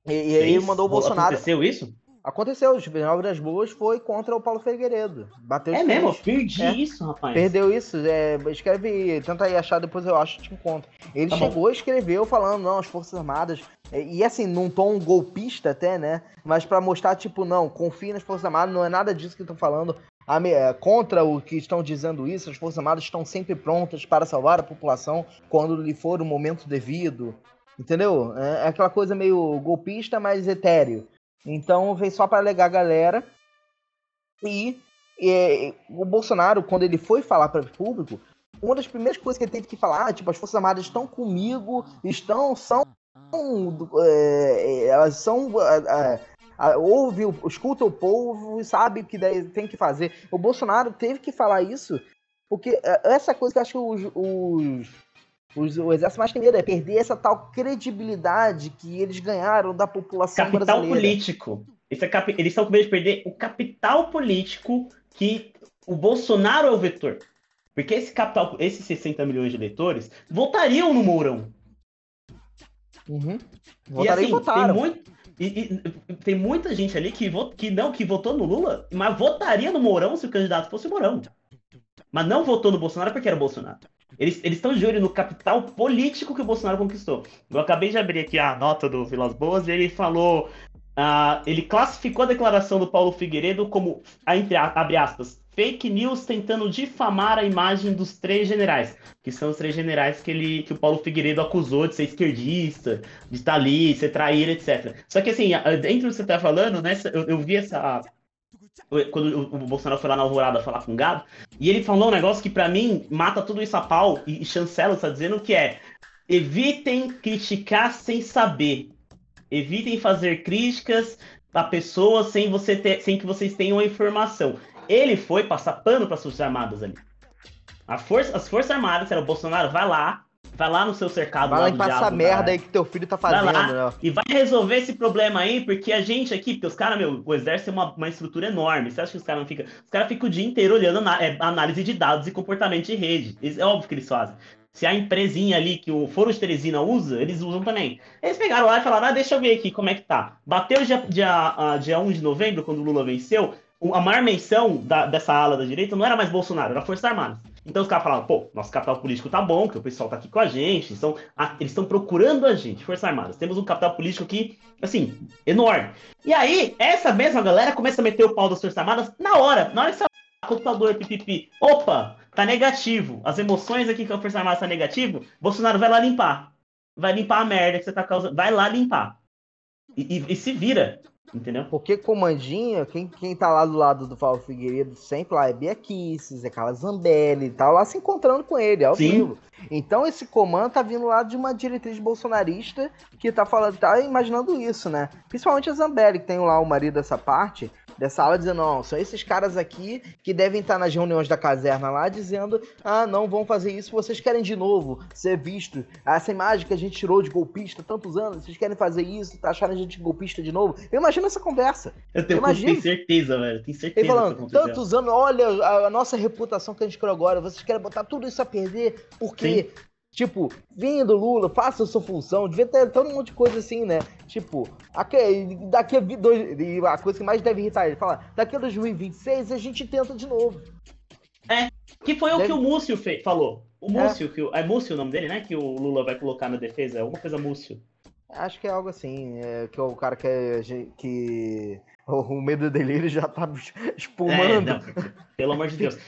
E, e aí mandou o Bolsonaro. Aconteceu isso? Aconteceu, o Juvenal Vilas Boas foi contra o Paulo Figueiredo. Bateu É mesmo? frente. Perdi É. isso, rapaz. Perdeu isso, é, escreve, tenta aí achar, depois eu acho te encontro. Ele Tá chegou e escreveu falando, não, as Forças Armadas, é, e assim, num tom golpista até, né? Mas pra mostrar, tipo, não, confie nas Forças Armadas, não é nada disso que estão falando. A é, contra o que estão dizendo isso, as Forças Armadas estão sempre prontas para salvar a população quando lhe for o momento devido. Entendeu? É é aquela coisa meio golpista, mas etéreo. Então veio só para alegar a galera. E, e, o Bolsonaro, quando ele foi falar para o público, uma das primeiras coisas que ele teve que falar, tipo, as Forças Armadas estão comigo, estão, são. é, elas são. é, é, ouve, escuta o povo e sabe o que tem que fazer. O Bolsonaro teve que falar isso, porque é, essa coisa que eu acho que os, os, os- o exército mais tem medo é perder essa tal credibilidade que eles ganharam da população Capital brasileira. político. Esse é capi- Eles estão com medo de perder o capital político que o Bolsonaro é o vetor. Porque esse capital, esses 60 milhões de eleitores votariam no Mourão. Uhum. E e assim, tem, votaram. muito, e, e- tem muita gente ali que, vo- que não, que votou no Lula, mas votaria no Mourão se o candidato fosse o Mourão. Mas não votou no Bolsonaro porque era o Bolsonaro. Eles estão de olho no capital político que o Bolsonaro conquistou. Eu acabei de abrir aqui a nota do Vilas Boas e ele falou. ah, ele classificou a declaração do Paulo Figueiredo como, entre abre aspas, fake news tentando difamar a imagem dos três generais, que são os três generais que, ele, que o Paulo Figueiredo acusou de ser esquerdista, de estar ali, ser traíra, etc. Só que assim, dentro do que você tá falando, né, eu, eu vi essa. Quando o, Bolsonaro foi lá na Alvorada falar com o Gado, e ele falou um negócio que pra mim mata tudo isso a pau e, chancela está dizendo que é evitem criticar sem saber. Evitem fazer críticas a pessoas sem, você ter, sem que vocês tenham a informação. Ele foi passar pano para as Forças Armadas ali. Força, as Forças Armadas, era o Bolsonaro, vai lá, vai lá no seu cercado. Vai lá essa diabo, merda caralho. aí que teu filho tá Vai fazendo, lá né? e vai resolver esse problema aí, porque a gente aqui, porque os caras, meu, o exército é uma, uma estrutura enorme. Você acha que os caras não ficam. Os caras ficam o dia inteiro olhando é, análise de dados e comportamento de rede. É óbvio que eles fazem. Se a empresinha ali que o Foro de Teresina usa, eles usam também. Eles pegaram lá e falaram: ah, deixa eu ver aqui como é que tá. Bateu dia, dia, ah, dia 1 de novembro, quando o Lula venceu, a maior menção da- dessa ala da direita não era mais Bolsonaro, era Forças Armadas. Então os caras falavam, pô, nosso capital político tá bom, que o pessoal tá aqui com a gente, são, a- eles estão procurando a gente, Forças Armadas. Temos um capital político aqui, assim, enorme. E aí, essa mesma galera começa a meter o pau das Forças Armadas na hora, na hora que você computador, pipipi. Opa, tá negativo. As emoções aqui que a Força Armada tá negativo, Bolsonaro vai lá limpar. Vai limpar a merda que você tá causando. Vai lá limpar. E, e- e se vira. Entendeu? Porque comandinho, quem, quem tá lá do lado do Paulo Figueiredo sempre lá é Bia Kisses, é Carla Zambelli, tá lá se encontrando com ele, ao Sim. vivo. Então esse comando tá vindo lá de uma diretriz bolsonarista que tá falando, tá imaginando isso, né? Principalmente a Zambelli, que tem lá o marido dessa parte, dessa ala dizendo, não, são esses caras aqui que devem estar nas reuniões da caserna lá dizendo, ah, não, vão fazer isso, vocês querem de novo ser visto. Essa imagem que a gente tirou de golpista tantos anos, vocês querem fazer isso, tá achando a gente golpista de novo? Eu imagino essa conversa. Eu tenho, Eu tenho certeza, velho. Tenho certeza Ele falando, tantos anos, olha a, a nossa reputação que a gente criou agora, vocês querem botar tudo isso a perder, porque, tipo, vindo Lula, faça a sua função, devia ter todo um monte de coisa assim, né? Tipo, aque- daqui a dois, e a coisa que mais deve irritar ele, fala, daqui a 2026 a gente tenta de novo. É, que foi o Deve- que o Múcio fe- falou. O É. Múcio, que o, é Múcio o nome dele, né? Que o Lula vai colocar na defesa, é alguma coisa Múcio. Acho que é algo assim, é, que o cara que, é, que o, medo dele ele já tá espumando. É, não, pelo amor de Deus.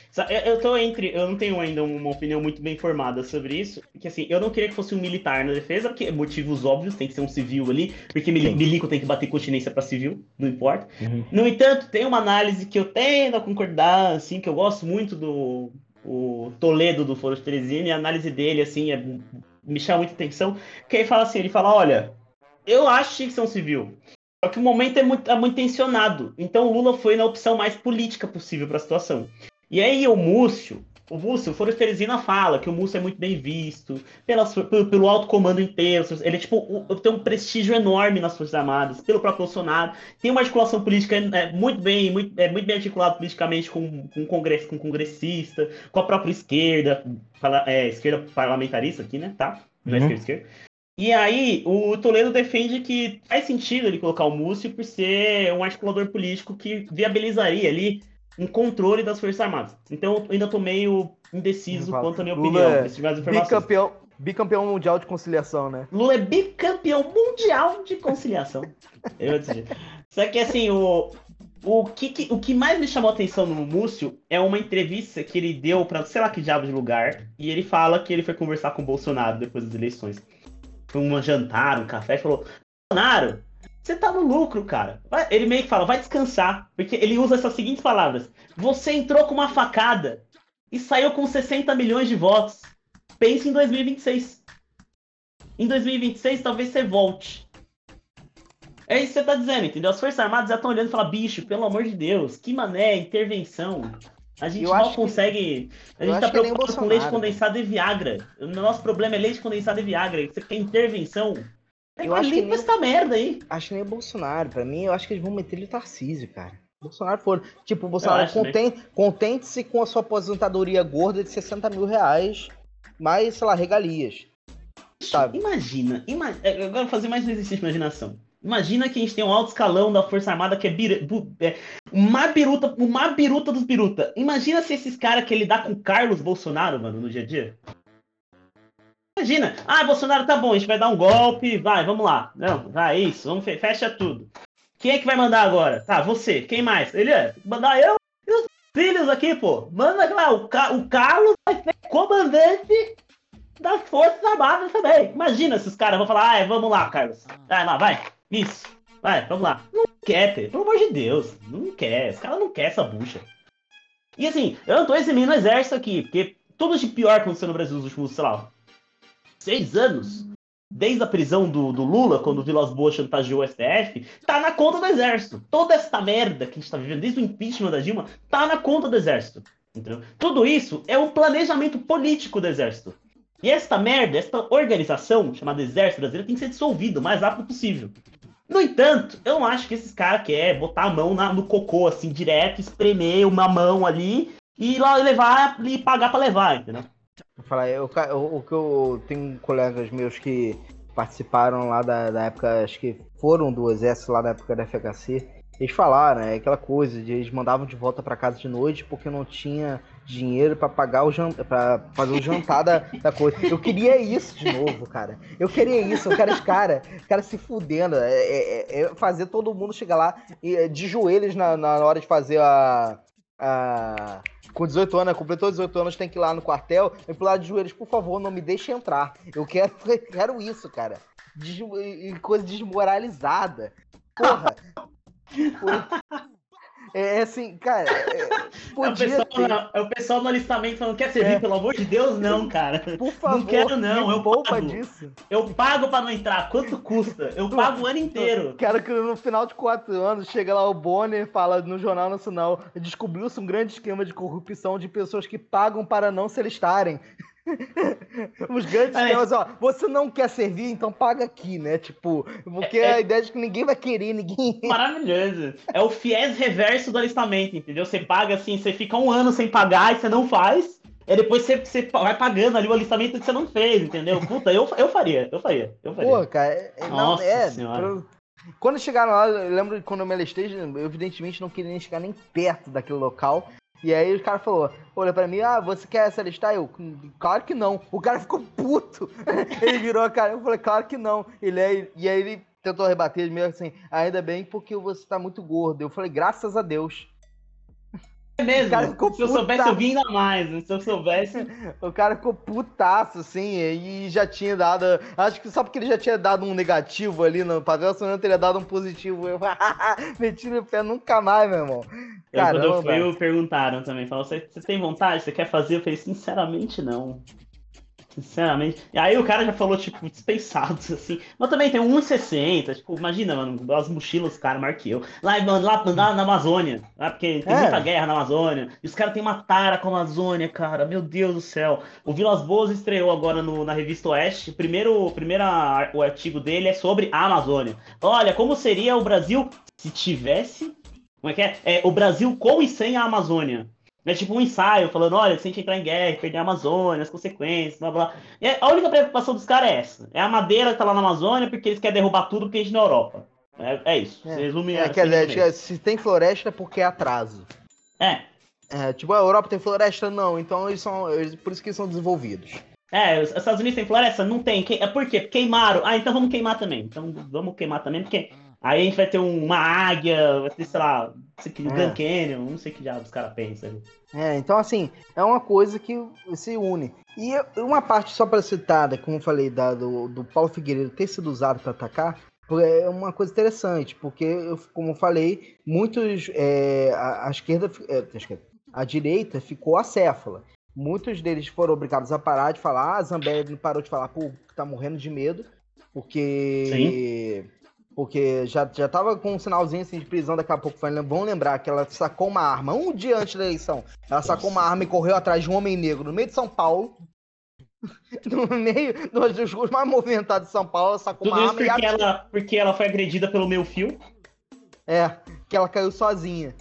Eu, tô entre. Eu não tenho ainda uma opinião muito bem formada sobre isso. Porque assim, eu não queria que fosse um militar na defesa, porque motivos óbvios, tem que ser um civil ali, porque mili- milico tem que bater continência pra civil, não importa. No entanto, tem uma análise que eu tendo a concordar, assim, que eu gosto muito do o Toledo do Foro de Teresina, e a análise dele, assim, é- me chama muita atenção, que ele fala assim, ele fala, olha, eu acho que tinha que ser um civil. Só que o momento é muito, é muito tensionado. Então o Lula foi na opção mais política possível para a situação. E aí o Múcio, o Múcio, o Foro Teresina fala que o Múcio é muito bem visto pela, pelo, pelo alto comando inteiro. Ele é, tipo, tem um prestígio enorme nas Forças Armadas, pelo próprio Bolsonaro. Tem uma articulação política é, muito bem, muito, é muito bem articulado politicamente com, com, congresso, com congressista, com a própria esquerda, fala- é, esquerda parlamentarista aqui, né? Tá? Não é Uhum. esquerda, esquerda. E aí, o Toledo defende que faz sentido ele colocar o Múcio por ser um articulador político que viabilizaria ali um controle das Forças Armadas. Então, eu ainda tô meio indeciso quanto à minha Lula opinião. é informações. bicampeão, bicampeão mundial de conciliação, né? Lula é bicampeão mundial de conciliação. Eu dizer. Só que assim, o, o, que, que- o que mais me chamou a atenção no Múcio é uma entrevista que ele deu pra sei lá que diabo de lugar. E ele fala que ele foi conversar com o Bolsonaro depois das eleições. Foi um jantar, um café, falou: Bolsonaro, você tá no lucro, cara. Ele meio que fala, vai descansar. Porque ele usa essas seguintes palavras: Você entrou com uma facada e saiu com 60 milhões de votos. Pense em 2026. Em 2026, talvez você volte. É isso que você tá dizendo, entendeu? As Forças Armadas já estão olhando e falam, bicho, pelo amor de Deus, que mané, intervenção. A gente Eu mal acho que- consegue. A gente tá acho que nem preocupado com leite condensado e Viagra. O nosso problema é leite condensado e Viagra. Você quer intervenção? É, Eu acho que limpa nem- essa merda aí. Acho que nem o Bolsonaro. Pra mim, eu acho que eles vão meter ele Tarcísio, cara. Bolsonaro for. Tipo, o Bolsonaro acho, né? contente, contente-se com a sua aposentadoria gorda de 60 mil reais, mais, sei lá, regalias. Sabe? Imagina, ima... é, quero fazer mais um exercício de imaginação. Imagina que a gente tem um alto escalão da Força Armada que é, bira... bu- é uma biruta, uma biruta dos biruta. Imagina se esses caras que lidar com o Carlos Bolsonaro, mano, no dia a dia. Imagina, ah, Bolsonaro tá bom, a gente vai dar um golpe, vai, vamos lá. Não, vai, é isso, vamos fe- fecha tudo. Quem é que vai mandar agora? Tá, você, quem mais? Ele é, mandar eu e os filhos aqui, pô. Manda lá, o, Ca... o Carlos vai ser comandante das Forças Armadas também. Imagina se caras vão falar, ah, vamos lá, Carlos. Vai lá, vai. Isso. Vai, vamos lá. Não quer, Pedro. Pelo amor de Deus. Não quer. Os caras não querem essa bucha. E assim, eu não tô eximindo o exército aqui, porque tudo de pior aconteceu no Brasil nos últimos, sei lá, seis anos. Desde a prisão do, do Lula, quando o Vilas Boas chantageou o STF, tá na conta do exército. Toda essa merda que a gente tá vivendo, desde o impeachment da Dilma, tá na conta do exército. Entendeu? Tudo isso é um planejamento político do exército. E esta merda, esta organização chamada Exército Brasileiro tem que ser dissolvida o mais rápido possível. No entanto, eu não acho que esses caras querem botar a mão na- no cocô, assim, direto, espremer uma mão ali e lá levar e pagar pra levar, entendeu? Vou falar, eu, o que eu tenho colegas meus que participaram lá da, da época, acho que foram do exército lá da época da FHC. Eles falaram, é aquela coisa de eles mandavam de volta pra casa de noite porque não tinha dinheiro pra pagar o para fazer o jantar da, da coisa. Eu queria isso de novo, cara. Eu queria isso, eu quero os cara, cara se fudendo, é, é- é fazer todo mundo chegar lá e, é, de joelhos na, na hora de fazer a, a com 18 anos, né? completou 18 anos, tem que ir lá no quartel e pular de joelhos, por favor, não me deixe entrar. Eu quero, eu quero isso, cara. E coisa desmoralizada. Porra. É assim, cara. É, podia é, o pessoal, é o pessoal no alistamento falando: quer servir, é. pelo amor de Deus, não, cara. Por favor. Não quero, não. Eu pago. Disso. Eu pago pra não entrar. Quanto custa? Eu pago o ano inteiro. Quero que no final de quatro anos chega lá o Bonner fala no Jornal Nacional: descobriu-se um grande esquema de corrupção de pessoas que pagam para não se alistarem. Os grandes é. temas, ó, você não quer servir, então paga aqui, né? Tipo, porque é, é... a ideia de que ninguém vai querer, ninguém. Maravilhoso. É o fiéis reverso do alistamento, entendeu? Você paga assim, você fica um ano sem pagar e você não faz. E depois você, você vai pagando ali o alistamento que você não fez, entendeu? Puta, eu, eu faria, eu faria, eu faria. Pô, cara, é, é, Nossa não, é. Senhora. Quando chegaram lá, eu lembro quando eu me alistei, eu evidentemente não queria nem chegar nem perto daquele local. E aí o cara falou, olha pra mim, ah, você quer se alistar? Eu, claro que não. O cara ficou puto. ele virou a cara, eu falei, claro que não. Ele aí, e aí ele tentou rebater meio assim, ainda bem porque você tá muito gordo. Eu falei, graças a Deus. É mesmo. se eu soubesse, eu vinha ainda mais. Se eu soubesse. o cara ficou putaço, assim, e já tinha dado. Acho que só porque ele já tinha dado um negativo ali no papel, senão teria dado um positivo. Eu meti no pé nunca mais, meu irmão. Eu, quando eu fui, perguntaram também. Falaram, você, tem vontade? Você quer fazer? Eu falei, sinceramente, não. Sinceramente. E aí o cara já falou, tipo, dispensados, assim. Mas também tem 1,60. Tipo, imagina, mano, as mochilas, cara, maior que eu. Lá, lá, lá na Amazônia. Lá, porque tem é. muita guerra na Amazônia. E os caras têm uma tara com a Amazônia, cara. Meu Deus do céu. O Vilas Boas estreou agora no, na revista Oeste. Primeiro, primeiro o artigo dele é sobre a Amazônia. Olha, como seria o Brasil se tivesse. Como é que é? é o Brasil com e sem a Amazônia. É tipo um ensaio falando, olha, se a gente entrar em guerra, perder a Amazônia, as consequências, blá blá. E a única preocupação dos caras é essa. É a madeira que tá lá na Amazônia porque eles querem derrubar tudo porque a gente na Europa. É, é isso. É, resume, é, quer dizer, se tem floresta é porque é atraso. É. é. Tipo, a Europa tem floresta? Não, então eles são. Eles, por isso que eles são desenvolvidos. É, os Estados Unidos tem floresta? Não tem. É por quê? Queimaram. Ah, então vamos queimar também. Então vamos queimar também, porque Aí a gente vai ter uma águia, vai ter, sei lá, sei que, é. Grand Canyon, não sei que diabo os caras pensam ali. É, então assim, é uma coisa que se une. E uma parte só para citar, como eu falei, da, do, do Paulo Figueiredo ter sido usado para atacar, é uma coisa interessante, porque, como eu falei, muitos. É, a, a, esquerda, é, a, direita ficou acéfala. Muitos deles foram obrigados a parar de falar. A Zambelli parou de falar, pô, tá morrendo de medo, porque. Sim porque já, já tava com um sinalzinho assim de prisão, daqui a pouco vão lembrar que ela sacou uma arma um dia antes da eleição. Ela sacou uma arma e correu atrás de um homem negro no meio de São Paulo. No meio dos ruas mais movimentados de São Paulo, ela sacou Tudo uma arma porque e ela, porque ela foi agredida pelo meu fio? É, que ela caiu sozinha.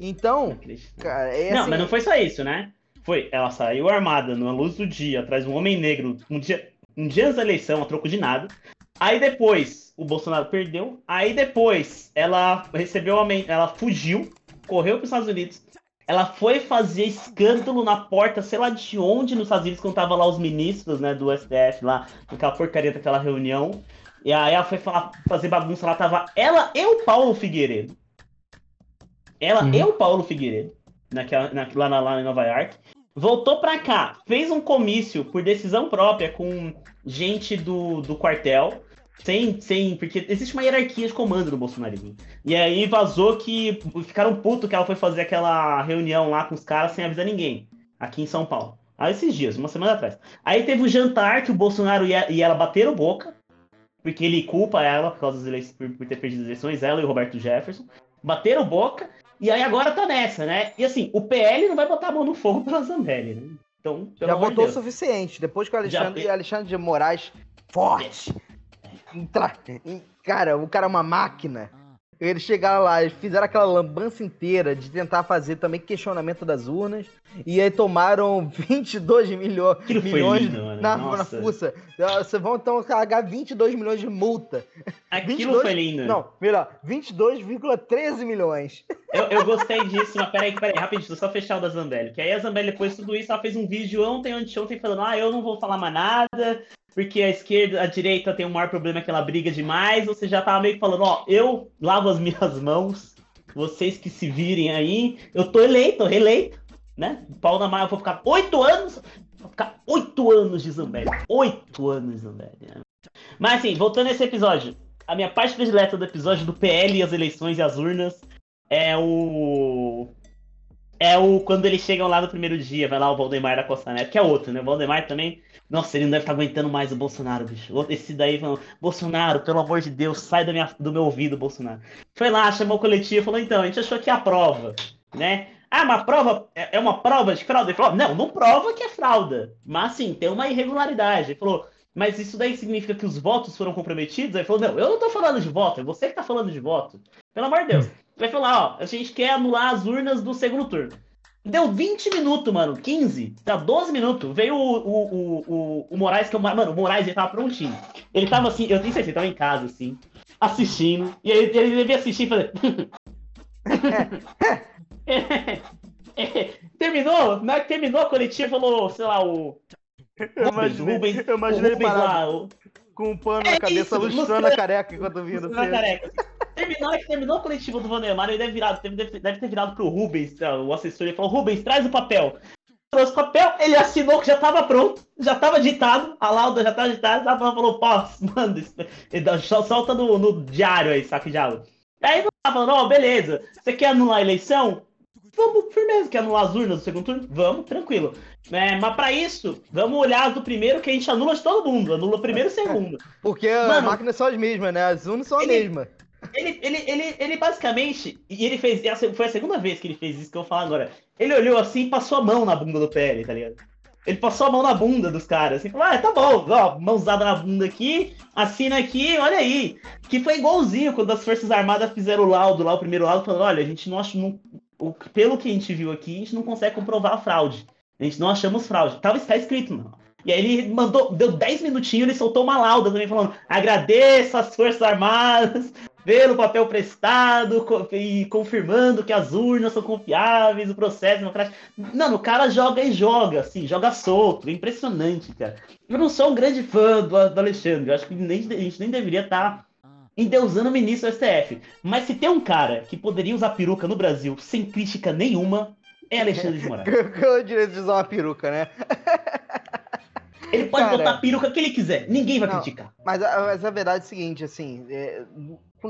Então, cara, é Não, assim... mas não foi só isso, né? Foi, ela saiu armada na luz do dia, atrás de um homem negro, um dia, um dia antes da eleição, a troco de nada. Aí depois, o Bolsonaro perdeu. Aí depois, ela recebeu a ela fugiu, correu para os Estados Unidos. Ela foi fazer escândalo na porta, sei lá de onde, nos Estados Unidos, quando tava lá os ministros, né, do STF lá, aquela porcaria daquela reunião. E aí ela foi falar, fazer bagunça lá, tava ela e o Paulo Figueiredo. Ela uhum. e o Paulo Figueiredo, naquela, na, lá, na, lá em Nova York. Voltou pra cá, fez um comício por decisão própria com gente do, do quartel, sem, sem, porque existe uma hierarquia de comando no bolsonarismo. E aí vazou que ficaram puto que ela foi fazer aquela reunião lá com os caras sem avisar ninguém, aqui em São Paulo. Aí esses dias, uma semana atrás. Aí teve o um jantar que o Bolsonaro e ela bateram boca, porque ele culpa ela por causa das eleições, por, ter perdido as eleições, ela e o Roberto Jefferson. Bateram boca, e aí agora tá nessa, né? E assim, o PL não vai botar a mão no fogo pela Zambelli, né? Então, Já votou o suficiente. Depois que o Alexandre, Já... Alexandre de Moraes, forte. Cara, o cara é uma máquina. Eles chegaram lá, eles fizeram aquela lambança inteira de tentar fazer também questionamento das urnas. E aí tomaram 22 milho milhões lindo, na, na fuça. Vocês vão então pagar 22 milhões de multa. Aquilo 22, foi lindo. Não, melhor, 22,13 milhões. Eu, eu gostei disso, mas peraí, peraí, rapidinho, só fechar o da Zambelli. Que aí a Zambelli, depois de tudo isso, ela fez um vídeo ontem, anteontem, falando: ah, eu não vou falar mais nada, porque a esquerda, a direita tem o maior problema que ela briga demais. Você já tava meio que falando, ó, eu lavo as minhas mãos, vocês que se virem aí, eu tô eleito, reeleito, né? Pau na mão, eu vou ficar oito anos, vou ficar oito anos de Zambelli, oito anos de Zambelli. Né? Mas assim, voltando a esse episódio, a minha parte predileta do episódio do PL e as eleições e as urnas é o. É o quando eles chegam lá no primeiro dia, vai lá o Valdemar da Costa Neto, que é outro, né? O Valdemar também. Nossa, ele não deve estar aguentando mais o Bolsonaro, bicho. Esse daí falando, Bolsonaro, pelo amor de Deus, sai da minha, do meu ouvido, Bolsonaro. Foi lá, chamou o coletivo, falou, então, a gente achou que é a prova, né? Ah, uma prova é é uma prova de fraude? Ele falou, não, não prova que é fraude. Mas sim, tem uma irregularidade. Ele falou, mas isso daí significa que os votos foram comprometidos? Aí ele falou, não, eu não tô falando de voto, é você que tá falando de voto. Pelo amor de Deus. Vai falar, ó, a gente quer anular as urnas do segundo turno. Deu 20 minutos, mano, 15, dá 12 minutos. Veio o, o, o, o, Moraes, que é o, Mano, o Moraes ele tava prontinho. Ele tava assim, eu tenho certeza, ele tava em casa, assim, assistindo. E aí ele devia assistir e fazer. terminou? Na hora que terminou a coletiva, falou, sei lá, o. Eu imaginei, Rubens, eu imaginei o ele Rubens lá, o- com um pano É na cabeça, isso, lustrando lustrando- a careca enquanto vindo. Na careca. Terminou, é que terminou o coletivo do Valdemar, ele deve, virado, deve, deve- ter virado pro Rubens, tá, o assessor, ele falou, Rubens, traz o papel. Trouxe o papel, ele assinou que já tava pronto, já tava ditado, a lauda já tava ditada, ela falou, posso, manda, solta no, no diário aí, saco de aula. Aí ele tava falando, ó, beleza, você quer anular a eleição? Vamos, firmeza, quer anular as urnas do segundo turno? Vamos, tranquilo. É, mas pra isso, vamos olhar as do primeiro que a gente anula de todo mundo, anula o primeiro e o segundo. Porque as Mano, máquinas são as mesmas, né? As urnas são as mesmas. Ele, ele, ele, ele basicamente. E ele fez. essa Foi a segunda vez que ele fez isso que eu vou falar agora. Ele olhou assim e passou a mão na bunda do PL, tá ligado? Ele passou a mão na bunda dos caras, assim, falou, ah, tá bom, ó, mãozada na bunda aqui, assina aqui, olha aí. Que foi igualzinho quando as Forças Armadas fizeram o laudo lá, o primeiro laudo, falando, olha, a gente não acha. Não, o- pelo que a gente viu aqui, a gente não consegue comprovar a fraude. A gente não achamos fraude. Tava está escrito, não. E aí ele mandou, deu 10 minutinhos, ele soltou uma lauda também falando: agradeço às Forças Armadas pelo papel prestado e confirmando que as urnas são confiáveis, o processo democrático. Não, o cara joga e joga, assim, joga solto. É impressionante, cara. Eu não sou um grande fã do, do Alexandre, eu acho que nem, a gente nem deveria estar endeusando o ministro do STF. Mas se tem um cara que poderia usar peruca no Brasil sem crítica nenhuma, é Alexandre de Moraes. É o direito de usar uma peruca, né? Ele pode Cara, botar a peruca que ele quiser, ninguém vai Não, criticar. Mas a, mas a verdade é a seguinte, assim, é,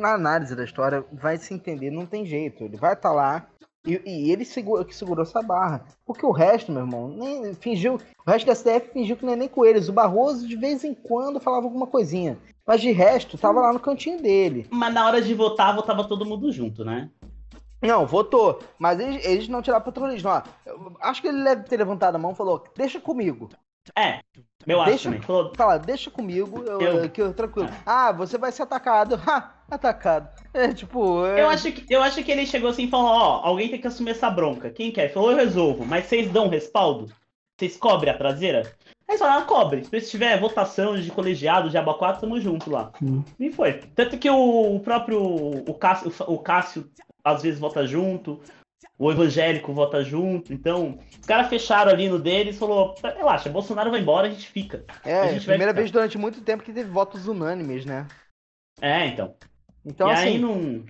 na análise da história, vai se entender, não tem jeito. Ele vai estar lá e, e ele segura, que segurou essa barra. Porque o resto, meu irmão, nem fingiu. O resto da STF fingiu que não é nem com eles. O Barroso, de vez em quando, falava alguma coisinha. Mas de resto, tava lá no cantinho dele. Mas na hora de votar, votava todo mundo junto, né? Não, votou. Mas eles, eles não tiraram patrulhismo. Ó, acho que ele deve ter levantado a mão e falou: deixa comigo. É, eu acho deixa, também. Falou, Fala, deixa comigo, eu, Eu- que eu tranquilo. Ah, você vai ser atacado. Ha, atacado. É tipo. é- Eu acho, que, eu acho que ele chegou assim e falou, ó, alguém tem que assumir essa bronca. Quem quer? Ele falou, eu resolvo, mas vocês dão respaldo? Vocês cobrem a traseira? Aí eles falaram, ah, cobre. Se tiver votação de colegiado, de aba 4, tamo junto lá. E foi. Tanto que o, o próprio o Cássio, o Cássio às vezes vota junto, o evangélico vota junto, então os caras fecharam ali no deles e falou, relaxa, Bolsonaro vai embora, a gente fica. É, a gente primeira ficar." vez durante muito tempo que teve votos unânimes, né? É, então. Então, e assim, aí não.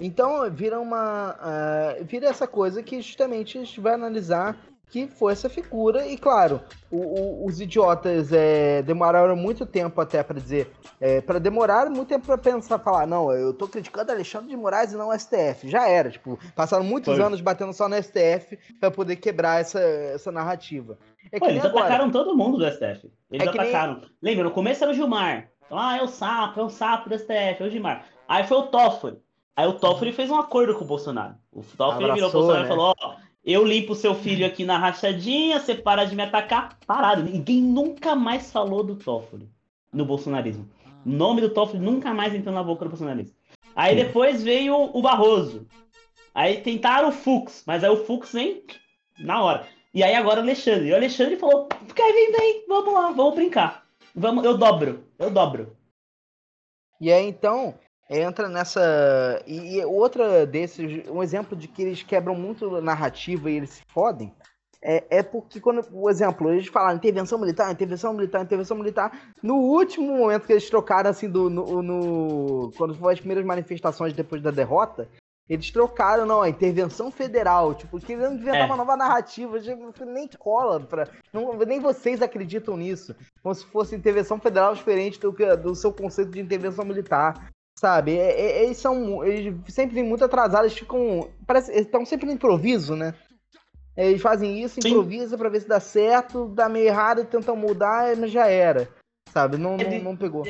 Então vira uma. ah, vira essa coisa que justamente a gente vai analisar que foi essa figura. E claro, o- o- os idiotas é, demoraram muito tempo até para dizer. É, para demorar muito tempo para pensar, falar, não, eu tô criticando Alexandre de Moraes e não o STF. Já era, tipo, passaram muitos Foi. anos batendo só no STF para poder quebrar essa, essa narrativa. É Pô, que eles agora. atacaram todo mundo do STF. Eles É que nem- atacaram. Lembra, no começo era o Gilmar. Ah, é o sapo, é o sapo do STF, é o Gilmar. Aí foi o Toffoli. Aí o Toffoli fez um acordo com o Bolsonaro. O Toffoli virou Abraçou, pro Bolsonaro né? e falou: ó, eu limpo seu filho aqui na rachadinha, você para de me atacar. Parado. Ninguém nunca mais falou do Toffoli no bolsonarismo. O nome do Toffoli nunca mais entrou na boca do bolsonarismo. Aí depois veio o Barroso. Aí tentaram o Fux, mas aí o Fux vem na hora. E aí agora o Alexandre. E o Alexandre falou: quer vir bem, vamos lá, vamos brincar. Vamos, eu dobro, eu dobro. E aí então entra nessa. E, e outra desses, um exemplo de que eles quebram muito a narrativa e eles se fodem. É, é porque quando, por exemplo, eles falaram intervenção militar, intervenção militar, intervenção militar. No último momento que eles trocaram assim do no, no- quando foi as primeiras manifestações depois da derrota, eles trocaram não, a intervenção federal, tipo, querendo inventar É. uma nova narrativa, nem cola para nem vocês acreditam nisso. Como se fosse intervenção federal diferente do, que- do seu conceito de intervenção militar. Sabe? É, é, eles são. Eles sempre vêm muito atrasados, eles ficam. Parece, eles estão sempre no improviso, né? Eles fazem isso, improvisa pra ver se dá certo, dá meio errado, tentam mudar, mas já era. Sabe? Não, não, não pegou.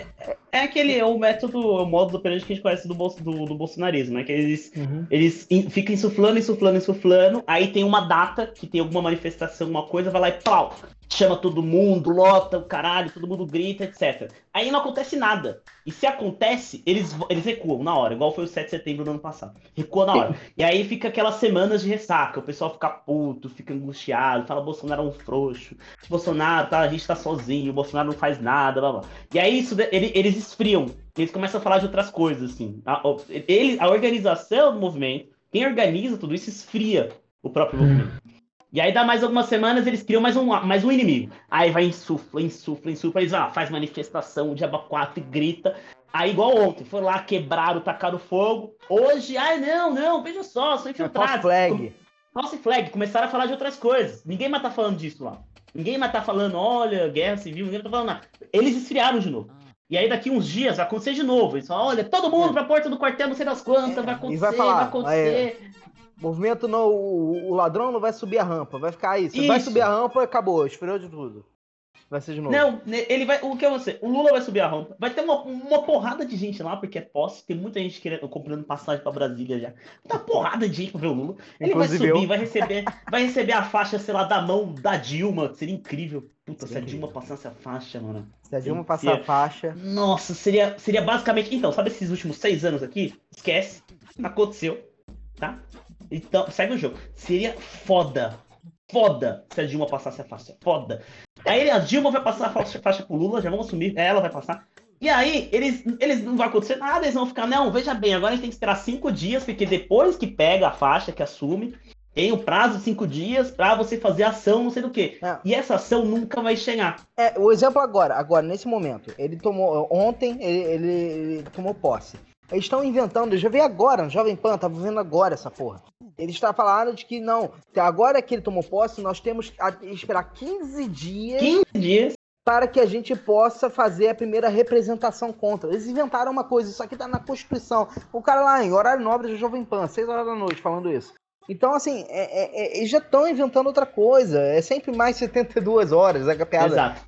É aquele é o método, o modo operante que a gente conhece do, bolso, do, do bolsonarismo, né? Que eles, eles in- ficam insuflando, insuflando, insuflando. Aí tem uma data que tem alguma manifestação, uma coisa, vai lá e pau! Chama todo mundo, lota o caralho, todo mundo grita, etc. Aí não acontece nada. E se acontece, eles, eles recuam na hora, igual foi o 7 de setembro do ano passado. Recua na hora. E aí fica aquelas semanas de ressaca, o pessoal fica puto, fica angustiado, fala Bolsonaro é um frouxo, Bolsonaro, tá, a gente tá sozinho, o Bolsonaro não faz nada, blá blá. E aí isso, ele- eles esfriam, eles começam a falar de outras coisas, assim. A, ele, a organização do movimento, quem organiza tudo isso esfria o próprio movimento. E aí dá mais algumas semanas, eles criam mais um, mais um inimigo. Aí vai insufla, insufla, insufla, eles ah, faz manifestação, diaba 4 e grita. Aí igual ontem, foi lá, quebraram, tacaram fogo. Hoje, ai não, não, veja só, sou infiltrado. false flag. False flag, começaram a falar de outras coisas. Ninguém mais tá falando disso lá. Ninguém mais tá falando, olha, guerra civil, ninguém tá falando nada. Eles esfriaram de novo. E aí daqui uns dias vai acontecer de novo. Eles falam, olha, todo mundo pra porta do quartel, não sei das quantas, vai acontecer, É. Vai vai, falar, acontecer. Movimento não. O, o ladrão não vai subir a rampa, vai ficar aí. Você vai Isso. subir a rampa, acabou, esfriou de tudo. Vai ser de novo. Não, ele vai. O que é você? O Lula vai subir a rampa. Vai ter uma, uma porrada de gente lá, porque é posse. Tem muita gente querendo, comprando passagem pra Brasília já. Uma porrada de gente pra ver o Lula. Ele Inclusive vai subir, eu. vai receber, vai receber a faixa, sei lá, da mão da Dilma. Seria incrível. Puta, se a Dilma passasse a faixa, mano. Se a Dilma passar a seria- faixa. Nossa, seria, seria basicamente. Então, sabe esses últimos seis anos aqui? Esquece. Aconteceu. Tá? Então, segue o jogo. Seria foda. Foda se a Dilma passasse a faixa. Foda. Aí a Dilma vai passar a faixa, faixa pro Lula, já vamos assumir. Ela vai passar. E aí, eles, eles não vai acontecer nada, eles vão ficar, não, veja bem, agora a gente tem que esperar cinco dias, porque depois que pega a faixa, que assume, tem o prazo de cinco dias pra você fazer ação, não sei do que. E essa ação nunca vai chegar. É, o exemplo agora, agora, nesse momento, ele tomou. Ontem ele, ele- ele tomou posse. Eles estão inventando, eu já vi agora, no Jovem Pan, tava vendo agora essa porra. Eles estão falando de que não, agora que ele tomou posse, nós temos que esperar 15 dias. 15 dias. Para que a gente possa fazer a primeira representação contra. Eles inventaram uma coisa, isso aqui tá na Constituição. O cara lá em horário nobre do Jovem Pan, 6 horas da noite, falando isso. Então, assim, é- é- é- eles já estão inventando outra coisa. É sempre mais 72 horas, é a piada. Exato.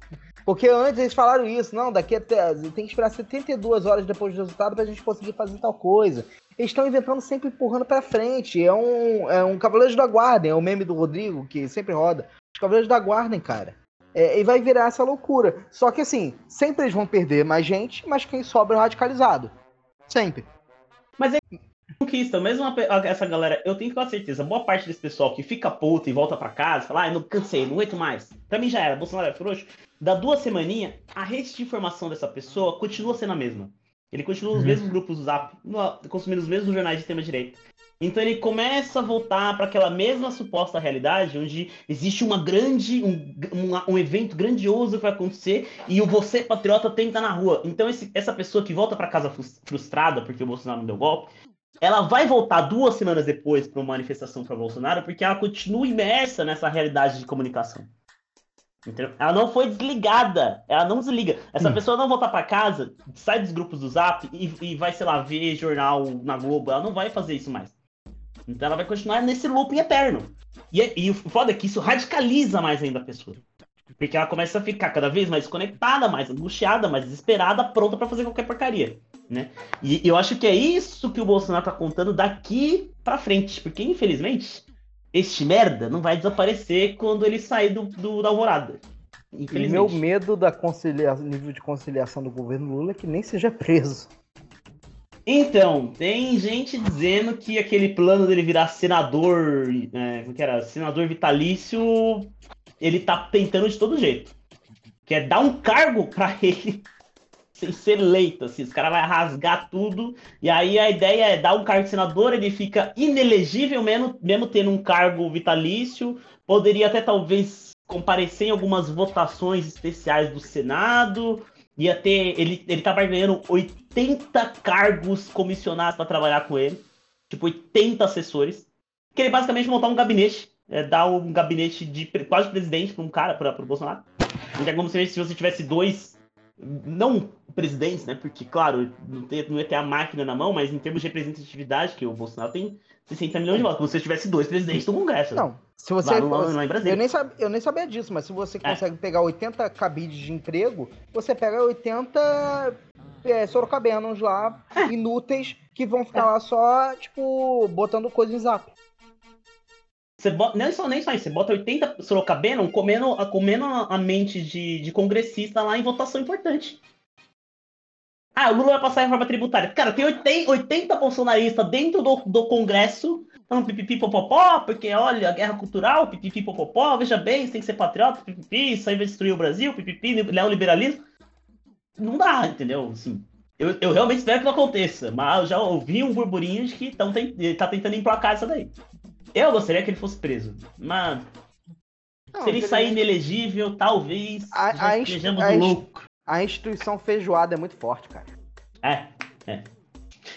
Porque antes eles falaram isso, não, daqui até. Tem que esperar 72 horas depois do resultado pra gente conseguir fazer tal coisa. Eles estão inventando sempre empurrando pra frente. É um, é um Cavaleiros da Guarda, é o meme do Rodrigo, que sempre roda. Os Cavaleiros da Guarda, cara. É, e vai virar essa loucura. Só que assim, sempre eles vão perder mais gente, mas quem sobra é o radicalizado. Sempre. Mas é conquista, mesmo essa galera, eu tenho com certeza, boa parte desse pessoal que fica puto e volta pra casa, fala, ah, não cansei, não aguento mais. Pra mim já era, Bolsonaro é frouxo. Da duas semaninhas, a rede de informação dessa pessoa continua sendo a mesma. Ele continua nos Uhum. mesmos grupos do Zap, consumindo os mesmos jornais de extrema-direita. Então ele começa a voltar para aquela mesma suposta realidade, onde existe uma grande, um, um, um evento grandioso que vai acontecer e o você patriota tem que estar na rua. Então esse- essa pessoa que volta para casa frus- frustrada porque o Bolsonaro não deu golpe, ela vai voltar duas semanas depois para uma manifestação para Bolsonaro porque ela continua imersa nessa realidade de comunicação. Entendeu? Ela não foi desligada, ela não desliga. Essa pessoa não voltar para casa, sai dos grupos do Zap e, e vai, sei lá, ver jornal na Globo. Ela não vai fazer isso mais. Então ela vai continuar nesse looping eterno. E, é- e o foda é que isso radicaliza mais ainda a pessoa. Porque ela começa a ficar cada vez mais desconectada, mais angustiada, mais desesperada, pronta pra fazer qualquer porcaria, né? E eu acho que é isso que o Bolsonaro tá contando daqui pra frente, porque infelizmente este merda não vai desaparecer quando ele sair do, do da alvorada. E meu medo da concilia... nível de conciliação do governo Lula é que nem seja preso. Então, tem gente dizendo que aquele plano dele virar senador, é, como que era? Senador vitalício, ele tá tentando de todo jeito. Que é dar um cargo pra ele ser eleito, assim, os caras vão rasgar tudo, e aí a ideia é dar um cargo de senador, ele fica inelegível mesmo, mesmo tendo um cargo vitalício, poderia até talvez comparecer em algumas votações especiais do Senado, ia ter, ele, ele tava ganhando 80 cargos comissionados para trabalhar com ele, tipo 80 assessores, que ele basicamente montar um gabinete, é, dar um gabinete de quase presidente para um cara, para o Bolsonaro. É como se, se você tivesse dois não presidentes, né? Porque, claro, não, tem, não ia ter a máquina na mão, mas em termos de representatividade, que o Bolsonaro tem 60 milhões de votos. Se você tivesse dois presidentes do Congresso. Não, se você. Lá, lá, lá em Brasília. eu, nem eu nem sabia disso, mas se você consegue pegar 80 cabides de emprego, você pega 80 é, sorocabenos lá, inúteis, que vão ficar lá só, tipo, botando coisa em zap. Você bota, nem, só, nem só isso, você bota 80 Sorocabeno comendo, comendo a mente de, de congressista lá em votação importante. Ah, o Lula vai passar a reforma tributária. Cara, tem 80, 80 bolsonaristas dentro do, do Congresso falando pipipi popopó, porque olha, guerra cultural, pipipi popopó, veja bem, você tem que ser patriota, pipipi, isso aí vai destruir o Brasil, pipipi, neoliberalismo. Não dá, entendeu? Assim, eu, eu realmente espero que não aconteça, mas eu já ouvi um burburinho de que tão, ele tá tentando emplacar isso daí. Eu gostaria que ele fosse preso, mas Não, se ele sair inelegível, talvez A, a, estejamos a lucro. a instituição feijoada é muito forte, cara. É, é.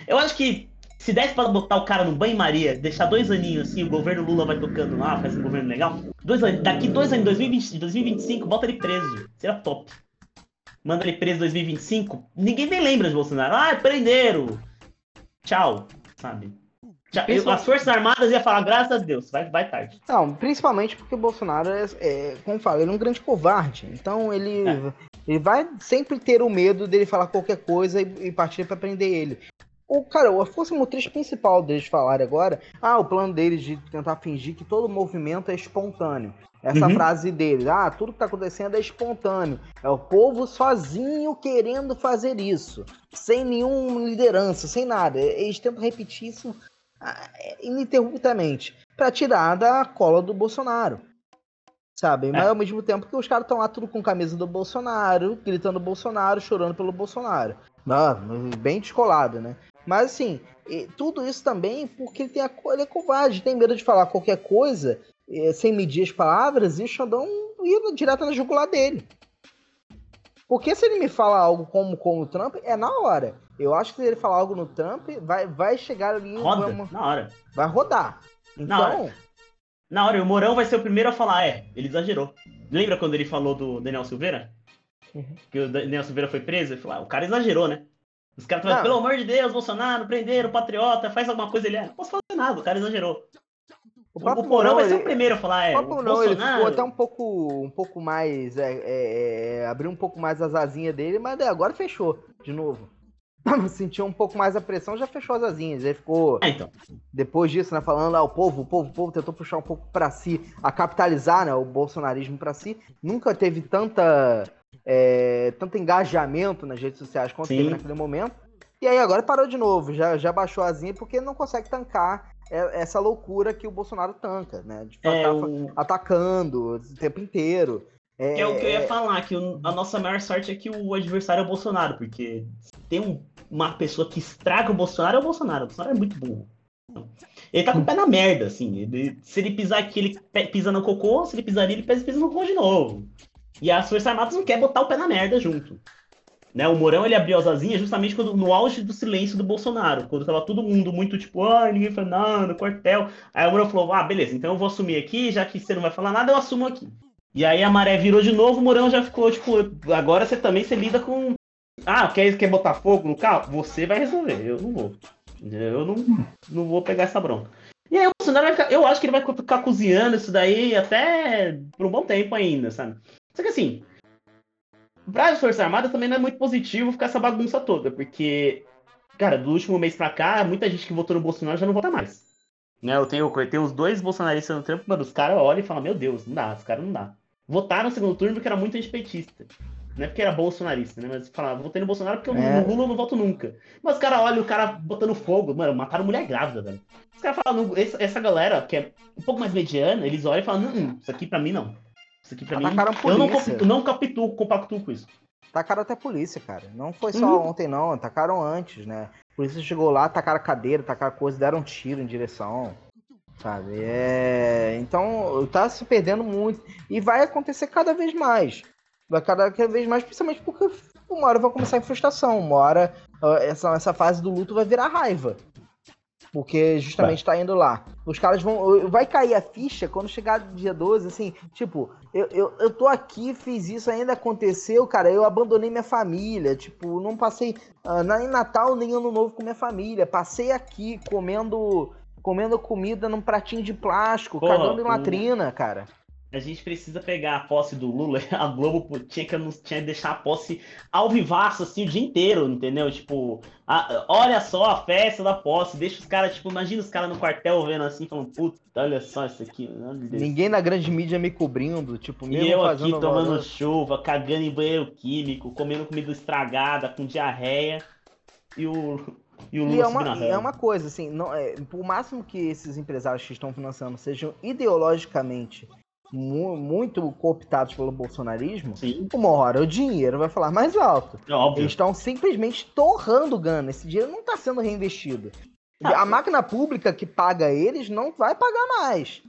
Eu acho que se desse pra botar o cara no banho-maria, deixar dois aninhos assim, o governo Lula vai tocando lá, fazendo um governo legal. Dois anos, daqui dois anos, 2020, 2025, bota ele preso. Seria top. Manda ele preso em 2025, ninguém nem lembra de Bolsonaro. Ah, prenderam. Tchau, sabe? Já, eu- as Forças Armadas ia falar, graças a Deus, vai, vai tarde. Não, principalmente porque o Bolsonaro é, é, como eu falo, ele é um grande covarde. Então ele, ele vai sempre ter o medo dele falar qualquer coisa e, e partir pra prender ele. O cara, a força motriz principal deles falarem agora, ah, o plano deles de tentar fingir que todo movimento é espontâneo. Essa Uhum. frase deles, ah, tudo que tá acontecendo é espontâneo. É o povo sozinho querendo fazer isso, sem nenhuma liderança, sem nada. Eles tentam repetir isso ininterruptamente para tirar da cola do Bolsonaro. Sabe? Mas ao mesmo tempo que os caras estão lá tudo com camisa do Bolsonaro, gritando Bolsonaro, chorando pelo Bolsonaro. Ah, bem descolado, né? Mas assim, e tudo isso também porque ele, tem a, ele é covarde, tem medo de falar qualquer coisa eh, sem medir as palavras e o Xandão ir direto na jugular dele. Porque se ele me fala algo como, como o Trump, é na hora. Eu acho que se ele falar algo no Trump, vai, vai chegar ali. Roda, vamos- na hora. Vai rodar. Na Então, hora. Na hora, e o Mourão vai ser o primeiro a falar, é, ele exagerou. Lembra quando ele falou do Daniel Silveira? Uhum. Que o Daniel Silveira foi preso? Ele falou, ah, o cara exagerou, né? Os caras falam, pelo amor de Deus, Bolsonaro, prenderam, patriota, faz alguma coisa. Ele, é, não posso fazer nada, o cara exagerou. O, próprio o Mourão vai ser o primeiro a falar, é, O o próprio não, ele ficou Bolsonaro... até um pouco, um pouco mais. É, é, é, abriu um pouco mais as asinhas dele, mas é, agora fechou de novo. Sentiu um pouco mais a pressão, já fechou as asinhas. Ele ficou. É, então. Depois disso, né, falando, ah, o povo, o povo, o povo tentou puxar um pouco pra si, a capitalizar, né, o bolsonarismo pra si. Nunca teve tanta. é, tanto engajamento nas redes sociais quanto Sim. teve naquele momento. E aí agora parou de novo, já, já baixou a asinha porque não consegue tancar é- essa loucura que o Bolsonaro tanca, né? De É, ficar o- atacando o tempo inteiro. É, é o que eu ia é- falar, que a nossa maior sorte é que o adversário é o Bolsonaro, porque tem um- uma pessoa que estraga o Bolsonaro, é o Bolsonaro. O Bolsonaro é muito burro. Ele tá com o pé na merda, assim. Ele- se ele pisar aqui, ele pisa no cocô, se ele pisar ali, ele pisa no cocô de novo. E as Forças Armadas não querem botar o pé na merda junto. Né, o Mourão ele abriu as asinhas justamente quando, no auge do silêncio do Bolsonaro, quando tava todo mundo muito tipo, ah, ninguém fala nada, quartel. Aí o Mourão falou, ah, beleza, então eu vou assumir aqui, já que você não vai falar nada, eu assumo aqui. E aí a maré virou de novo, o Mourão já ficou, tipo, agora você também se lida com. Ah, quer, quer botar fogo no carro? Você vai resolver, eu não vou. Eu não, não vou pegar essa bronca. E aí o Bolsonaro vai ficar. Eu acho que ele vai ficar cozinhando isso daí até por um bom tempo ainda, sabe? Só que assim, para as Forças Armadas também não é muito positivo ficar essa bagunça toda, porque, cara, do último mês pra cá, muita gente que votou no Bolsonaro já não vota mais. Né, eu tenho, eu tenho os dois bolsonaristas no trampo, mano, os caras olham e falam, meu Deus, não dá, os caras não dá. Votaram no segundo turno porque era muito antipetista. Não é porque era bolsonarista, né? Mas falavam, votei no Bolsonaro porque eu É. no Lula eu não voto nunca. Mas os caras olham o cara botando fogo, mano, mataram mulher grávida, velho. Os caras falam, essa, galera, que é um pouco mais mediana, eles olham e falam, não, não, isso aqui pra mim não. Isso aqui pra mim. Atacaram a Eu não, compactuo, não compactuo, compactuo com isso. Tacaram até a polícia, cara. Não foi só Uhum. ontem, não. Atacaram antes, né? A polícia chegou lá, tacaram a cadeira, tacaram coisa, deram um tiro em direção. Sabe? É... Então, tá se perdendo muito. E vai acontecer cada vez mais. Vai cada vez mais, principalmente porque uma hora vai começar a frustração. Uma hora ah, essa, essa fase do luto vai virar raiva. Porque justamente tá indo lá. Os caras vão. Vai cair a ficha quando chegar dia 12, assim, tipo, eu, eu, eu tô aqui, fiz isso, ainda aconteceu, cara. Eu abandonei minha família. Tipo, não passei uh, nem Natal nem Ano Novo com minha família. Passei aqui comendo. Comendo comida num pratinho de plástico, Pô, cagando em o- latrina, cara. A gente precisa pegar a posse do Lula. A Globo tinha que, tinha que deixar a posse ao vivaço, assim, o dia inteiro, entendeu? Tipo, a- olha só a festa da posse. Deixa os caras, tipo, imagina os caras no quartel vendo assim, falando, puta, olha só isso aqui. Ninguém na grande mídia me cobrindo, tipo, mesmo E eu aqui tomando valor. chuva, cagando em banheiro químico, comendo comida estragada, com diarreia. E o, e o E Lula é uma, é uma coisa, assim, não, é, por máximo que esses empresários que estão financiando sejam ideologicamente mu- muito cooptados pelo bolsonarismo, uma hora o dinheiro vai falar mais alto. Óbvio. Eles estão simplesmente torrando grana. Esse dinheiro não está sendo reinvestido. Ah, a máquina pública que paga eles não vai pagar mais.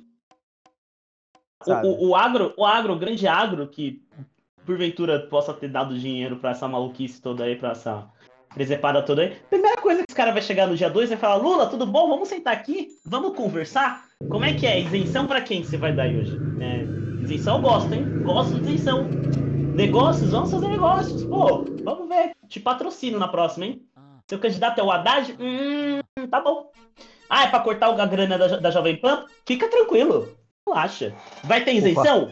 O, o, o agro, o agro, o grande agro que porventura possa ter dado dinheiro pra essa maluquice toda aí, pra essa presepada toda aí. Primeira coisa que esse cara vai chegar no dia 2 vai falar: Lula, tudo bom? Vamos sentar aqui? Vamos conversar? Como é que é? Isenção pra quem que você vai dar aí hoje? É, isenção eu gosto, hein? Gosto de isenção. Negócios, vamos fazer negócios. Pô, vamos ver. Te patrocino na próxima, hein? Seu candidato é o Haddad? Hum, tá bom. Ah, é pra cortar a grana da, da Jovem Pan? Fica tranquilo. Relaxa. Vai ter isenção?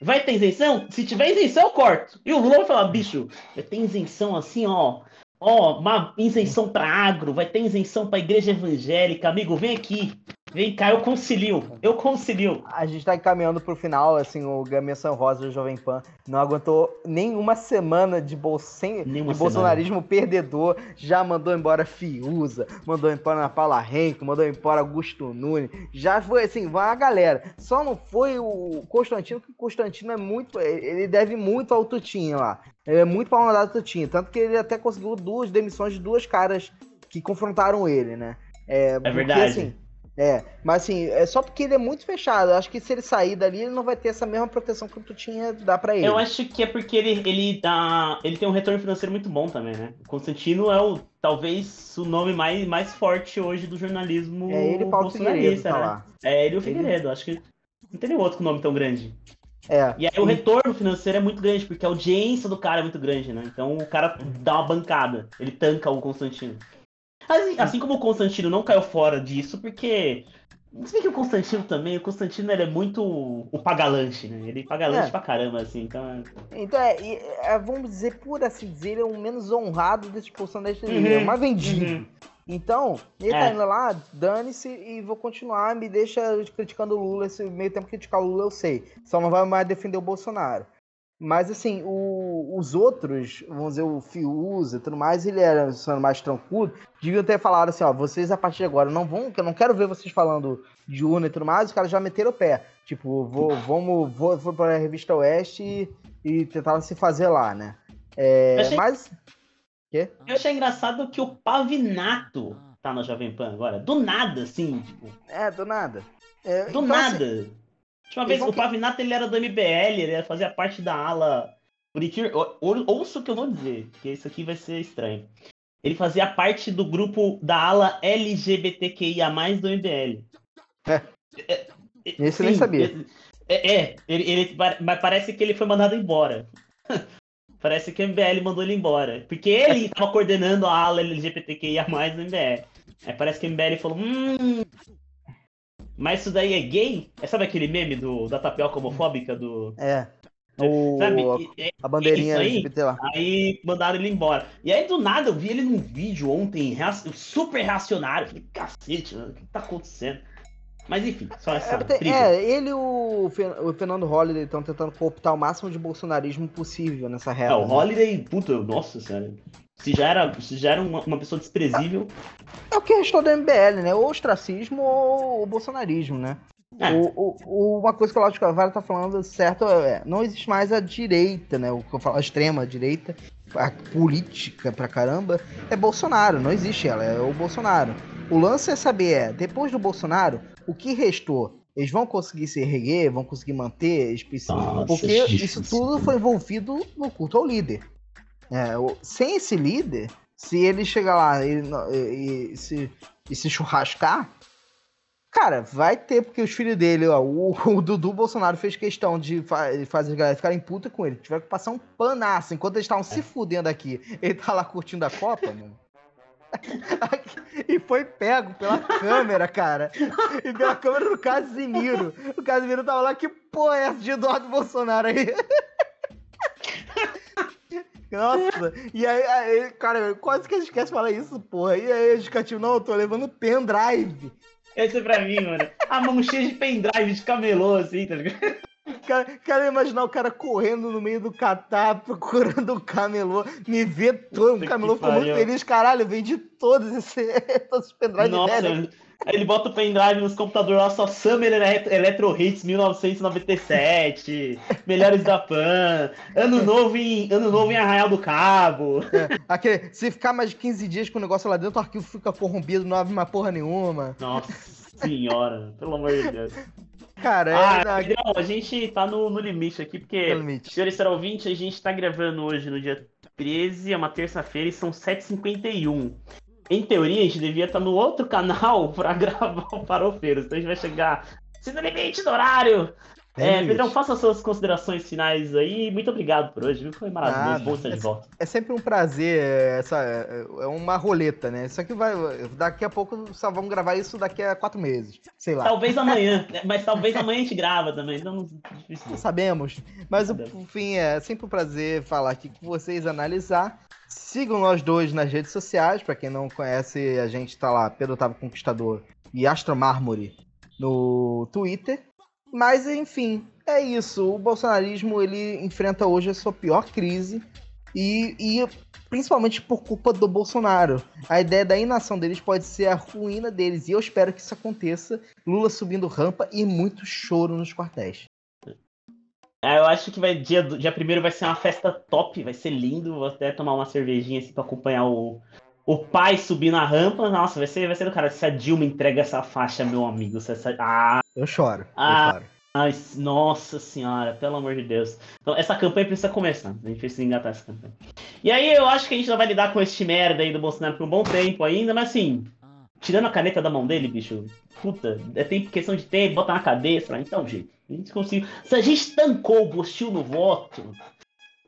Vai ter isenção? Se tiver isenção, eu corto. E o Lula vai falar, bicho, vai ter isenção assim, ó. Ó, uma isenção pra agro, vai ter isenção pra igreja evangélica. Amigo, vem aqui. Vem cá, eu concilio. Eu concilio. A gente tá encaminhando pro final, assim, o Menção Rosa do Jovem Pan não aguentou nenhuma semana de, bol sem, de bolsonarismo perdedor, já mandou embora Fiuza, mandou embora Ana Paula Henrique, mandou embora Augusto Nunes, já foi assim, vai a galera. Só não foi o Constantino, que o Constantino é muito, ele deve muito ao Tutinho lá. Ele é muito pau do Tutinho, tanto que ele até conseguiu duas demissões de duas caras que confrontaram ele, né? É, porque, verdade. assim, é, mas assim, é só porque ele é muito fechado. Eu acho que se ele sair dali, ele não vai ter essa mesma proteção que o Tutinha dá pra ele. Eu acho que é porque ele, ele dá. Ele tem um retorno financeiro muito bom também, né? O Constantino é o talvez o nome mais, mais forte hoje do jornalismo É ele Paulo bolsonarista, tá né? lá. É ele e o Ele- Figueiredo. Acho que não tem nenhum outro com nome tão grande. É. E aí o retorno financeiro é muito grande, porque a audiência do cara é muito grande, né? Então o cara dá uma bancada, ele tanca o Constantino. Assim, assim como o Constantino não caiu fora disso, porque. Se bem que o Constantino também, o Constantino ele é muito o pagalante, né? Ele paga lanche É. pra caramba, assim, então. Então, é, é, vamos dizer, por assim dizer, ele é o menos honrado desses bolsonaristas. Uhum, Ele é o mais vendido. uhum. Então, ele É. tá indo lá, dane-se e vou continuar, me deixa criticando o Lula. Esse meio tempo criticar o Lula, eu sei. Só não vai mais defender o Bolsonaro. Mas, assim, o- os outros, vamos dizer, o Fiuza e tudo mais, ele era sendo mais tranquilo, deviam ter falado assim, ó, vocês a partir de agora não vão, que eu não quero ver vocês falando de urna e tudo mais, os caras já meteram o pé. Tipo, vou, vamos, vou, vou para a revista Oeste e, e tentar se fazer lá, né? É, Eu achei- Mas. Quê? Eu achei engraçado que o Pavinato tá na Jovem Pan agora. Do nada, assim, tipo, É, do nada. É, do então, nada. assim, Última vez, o Pavinato ele era do MBL, ele fazia parte da ala. Ouça o que eu vou dizer, porque isso aqui vai ser estranho. Ele fazia parte do grupo da ala LGBTQIA, do MBL. É, Esse eu nem sabia. É, é, ele, ele- mas parece que ele foi mandado embora. parece que o MBL mandou ele embora. Porque ele estava coordenando a ala LGBTQIA do MBL. Aí parece que o MBL falou: hum. Mas isso daí é gay? É, sabe aquele meme do, da tapioca homofóbica do. É. O, Sabe? E- a bandeirinha aí, LGBT lá. Aí mandaram ele embora. E aí do nada eu vi ele num vídeo ontem, super reacionário. Falei, cacete, mano, o que tá acontecendo? Mas enfim, só essa. É, é, ele e o, o Fernando Holliday estão tentando cooptar o máximo de bolsonarismo possível nessa É, reta. o né? Holiday, puta, nossa senhora. Se já era, se já era uma, uma pessoa desprezível. É o que restou do MBL, né? Ou ostracismo ou o bolsonarismo, né? É. O, o- o- uma coisa que o Lázaro Carvalho tá falando certo é, não existe mais a direita, né? O que eu falo, a extrema direita, a política pra caramba, é Bolsonaro, não existe ela, é o Bolsonaro. O lance é saber, é, depois do Bolsonaro, o que restou? Eles vão conseguir se erguer, vão conseguir manter, espe- Nossa, porque difícil. isso tudo foi envolvido no culto ao líder. É, o- sem esse líder, se ele chegar lá e, e, e se, e se churrascar, Cara, vai ter, porque os filhos dele, ó, o, o Dudu Bolsonaro fez questão de fa fazer a galera ficarem puta com ele. Tiver que passar um panaço enquanto eles estavam se fudendo aqui. Ele tá lá curtindo a Copa, mano. e foi pego pela câmera, cara. E pela câmera do Casimiro. O Casimiro tava lá, que porra é essa de Eduardo Bolsonaro aí? Nossa, e aí, aí, cara, quase que a gente esquece de falar isso, porra. E aí, educativo, não, eu tô levando pendrive. Esse é pra mim, mano. A mão cheia de pendrive de camelô, assim, tá ligado? Cara, quero imaginar o cara correndo no meio do catar, procurando o camelô, me vê todo, o camelô ficou muito feliz, caralho, vendi todos, esse, todos os pendrive Nossa, velho. Aí ele bota o pendrive nos computadores lá, só Summer Electro Hits 1997, Melhores da Pan, Ano Novo em, ano novo em Arraial do Cabo. É, aquele, se ficar mais de 15 dias com o negócio lá dentro, o arquivo fica corrompido, não abre uma porra nenhuma. Nossa senhora, pelo amor de Deus. Cara, ah, é... A gente tá no, no limite aqui, porque, limite. senhor será ouvinte, a gente tá gravando hoje no dia 13, é uma terça-feira, e são 7h51 em teoria, a gente devia estar no outro canal para gravar o Farofeiros. Então a gente vai chegar se no limite do horário. É, é Pedrão, faça suas considerações finais aí. Muito obrigado por hoje. Foi maravilhoso. Bom estar de volta. É sempre um prazer. Essa, é uma roleta, né? Isso aqui vai. Daqui a pouco só vamos gravar isso daqui a quatro meses. Sei lá. Talvez amanhã. mas talvez amanhã a gente grava também. Então, não sabemos. Mas, enfim, é sempre um prazer falar aqui com vocês, analisar. Sigam nós dois nas redes sociais. Para quem não conhece, a gente tá lá, Pedro Otávio Conquistador e Astro Mármore no Twitter. Mas, enfim, é isso. O bolsonarismo ele enfrenta hoje a sua pior crise. E, e, principalmente por culpa do Bolsonaro. A ideia da inação deles pode ser a ruína deles. E eu espero que isso aconteça. Lula subindo rampa e muito choro nos quartéis. É, eu acho que vai dia, dia primeiro vai ser uma festa top, vai ser lindo. Vou até tomar uma cervejinha assim pra acompanhar o, o pai subir na rampa. Nossa, vai ser, vai ser do cara. Se a Dilma entrega essa faixa, meu amigo. Se essa... ah, eu choro. Ah, eu choro. Ai, nossa senhora, pelo amor de Deus. Então, essa campanha precisa começar. A gente precisa engatar essa campanha. E aí eu acho que a gente não vai lidar com este merda aí do Bolsonaro por um bom tempo ainda, mas assim, tirando a caneta da mão dele, bicho, puta, é tempo, questão de tempo, bota na cabeça, então, jeito. A gente conseguiu. Se a gente tancou o Bostil no voto,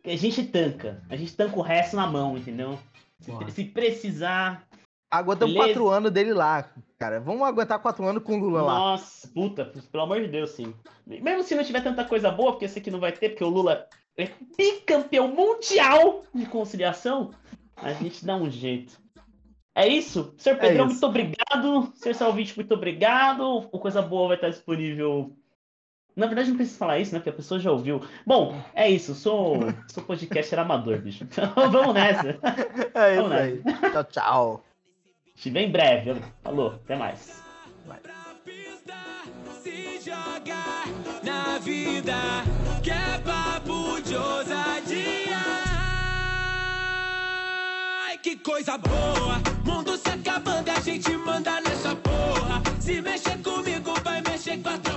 a gente tanca. A gente tanca o resto na mão, entendeu? Se, se precisar. Aguentamos beleza. quatro anos dele lá, cara. Vamos aguentar quatro anos com o Lula Nossa, lá. Nossa, puta, pelo amor de Deus, sim. Mesmo se não tiver tanta coisa boa, porque eu sei que não vai ter, porque o Lula é bicampeão mundial de conciliação, a gente dá um jeito. É isso? Senhor Pedrão, é isso. muito obrigado. Senhor Salvite, muito obrigado. O Coisa Boa vai estar disponível na verdade, não preciso falar isso, né? Porque a pessoa já ouviu. Bom, é isso. Sou, sou podcaster amador, bicho. Então vamos nessa. É vamos isso nessa. aí. Tchau, tchau. Te vê em breve. Falou. Até mais. Vai. na vida que é papo de ousadia. Ai, que coisa boa! Mundo se acabando, a gente manda nessa porra. Se mexer comigo, vai mexer com a tropa.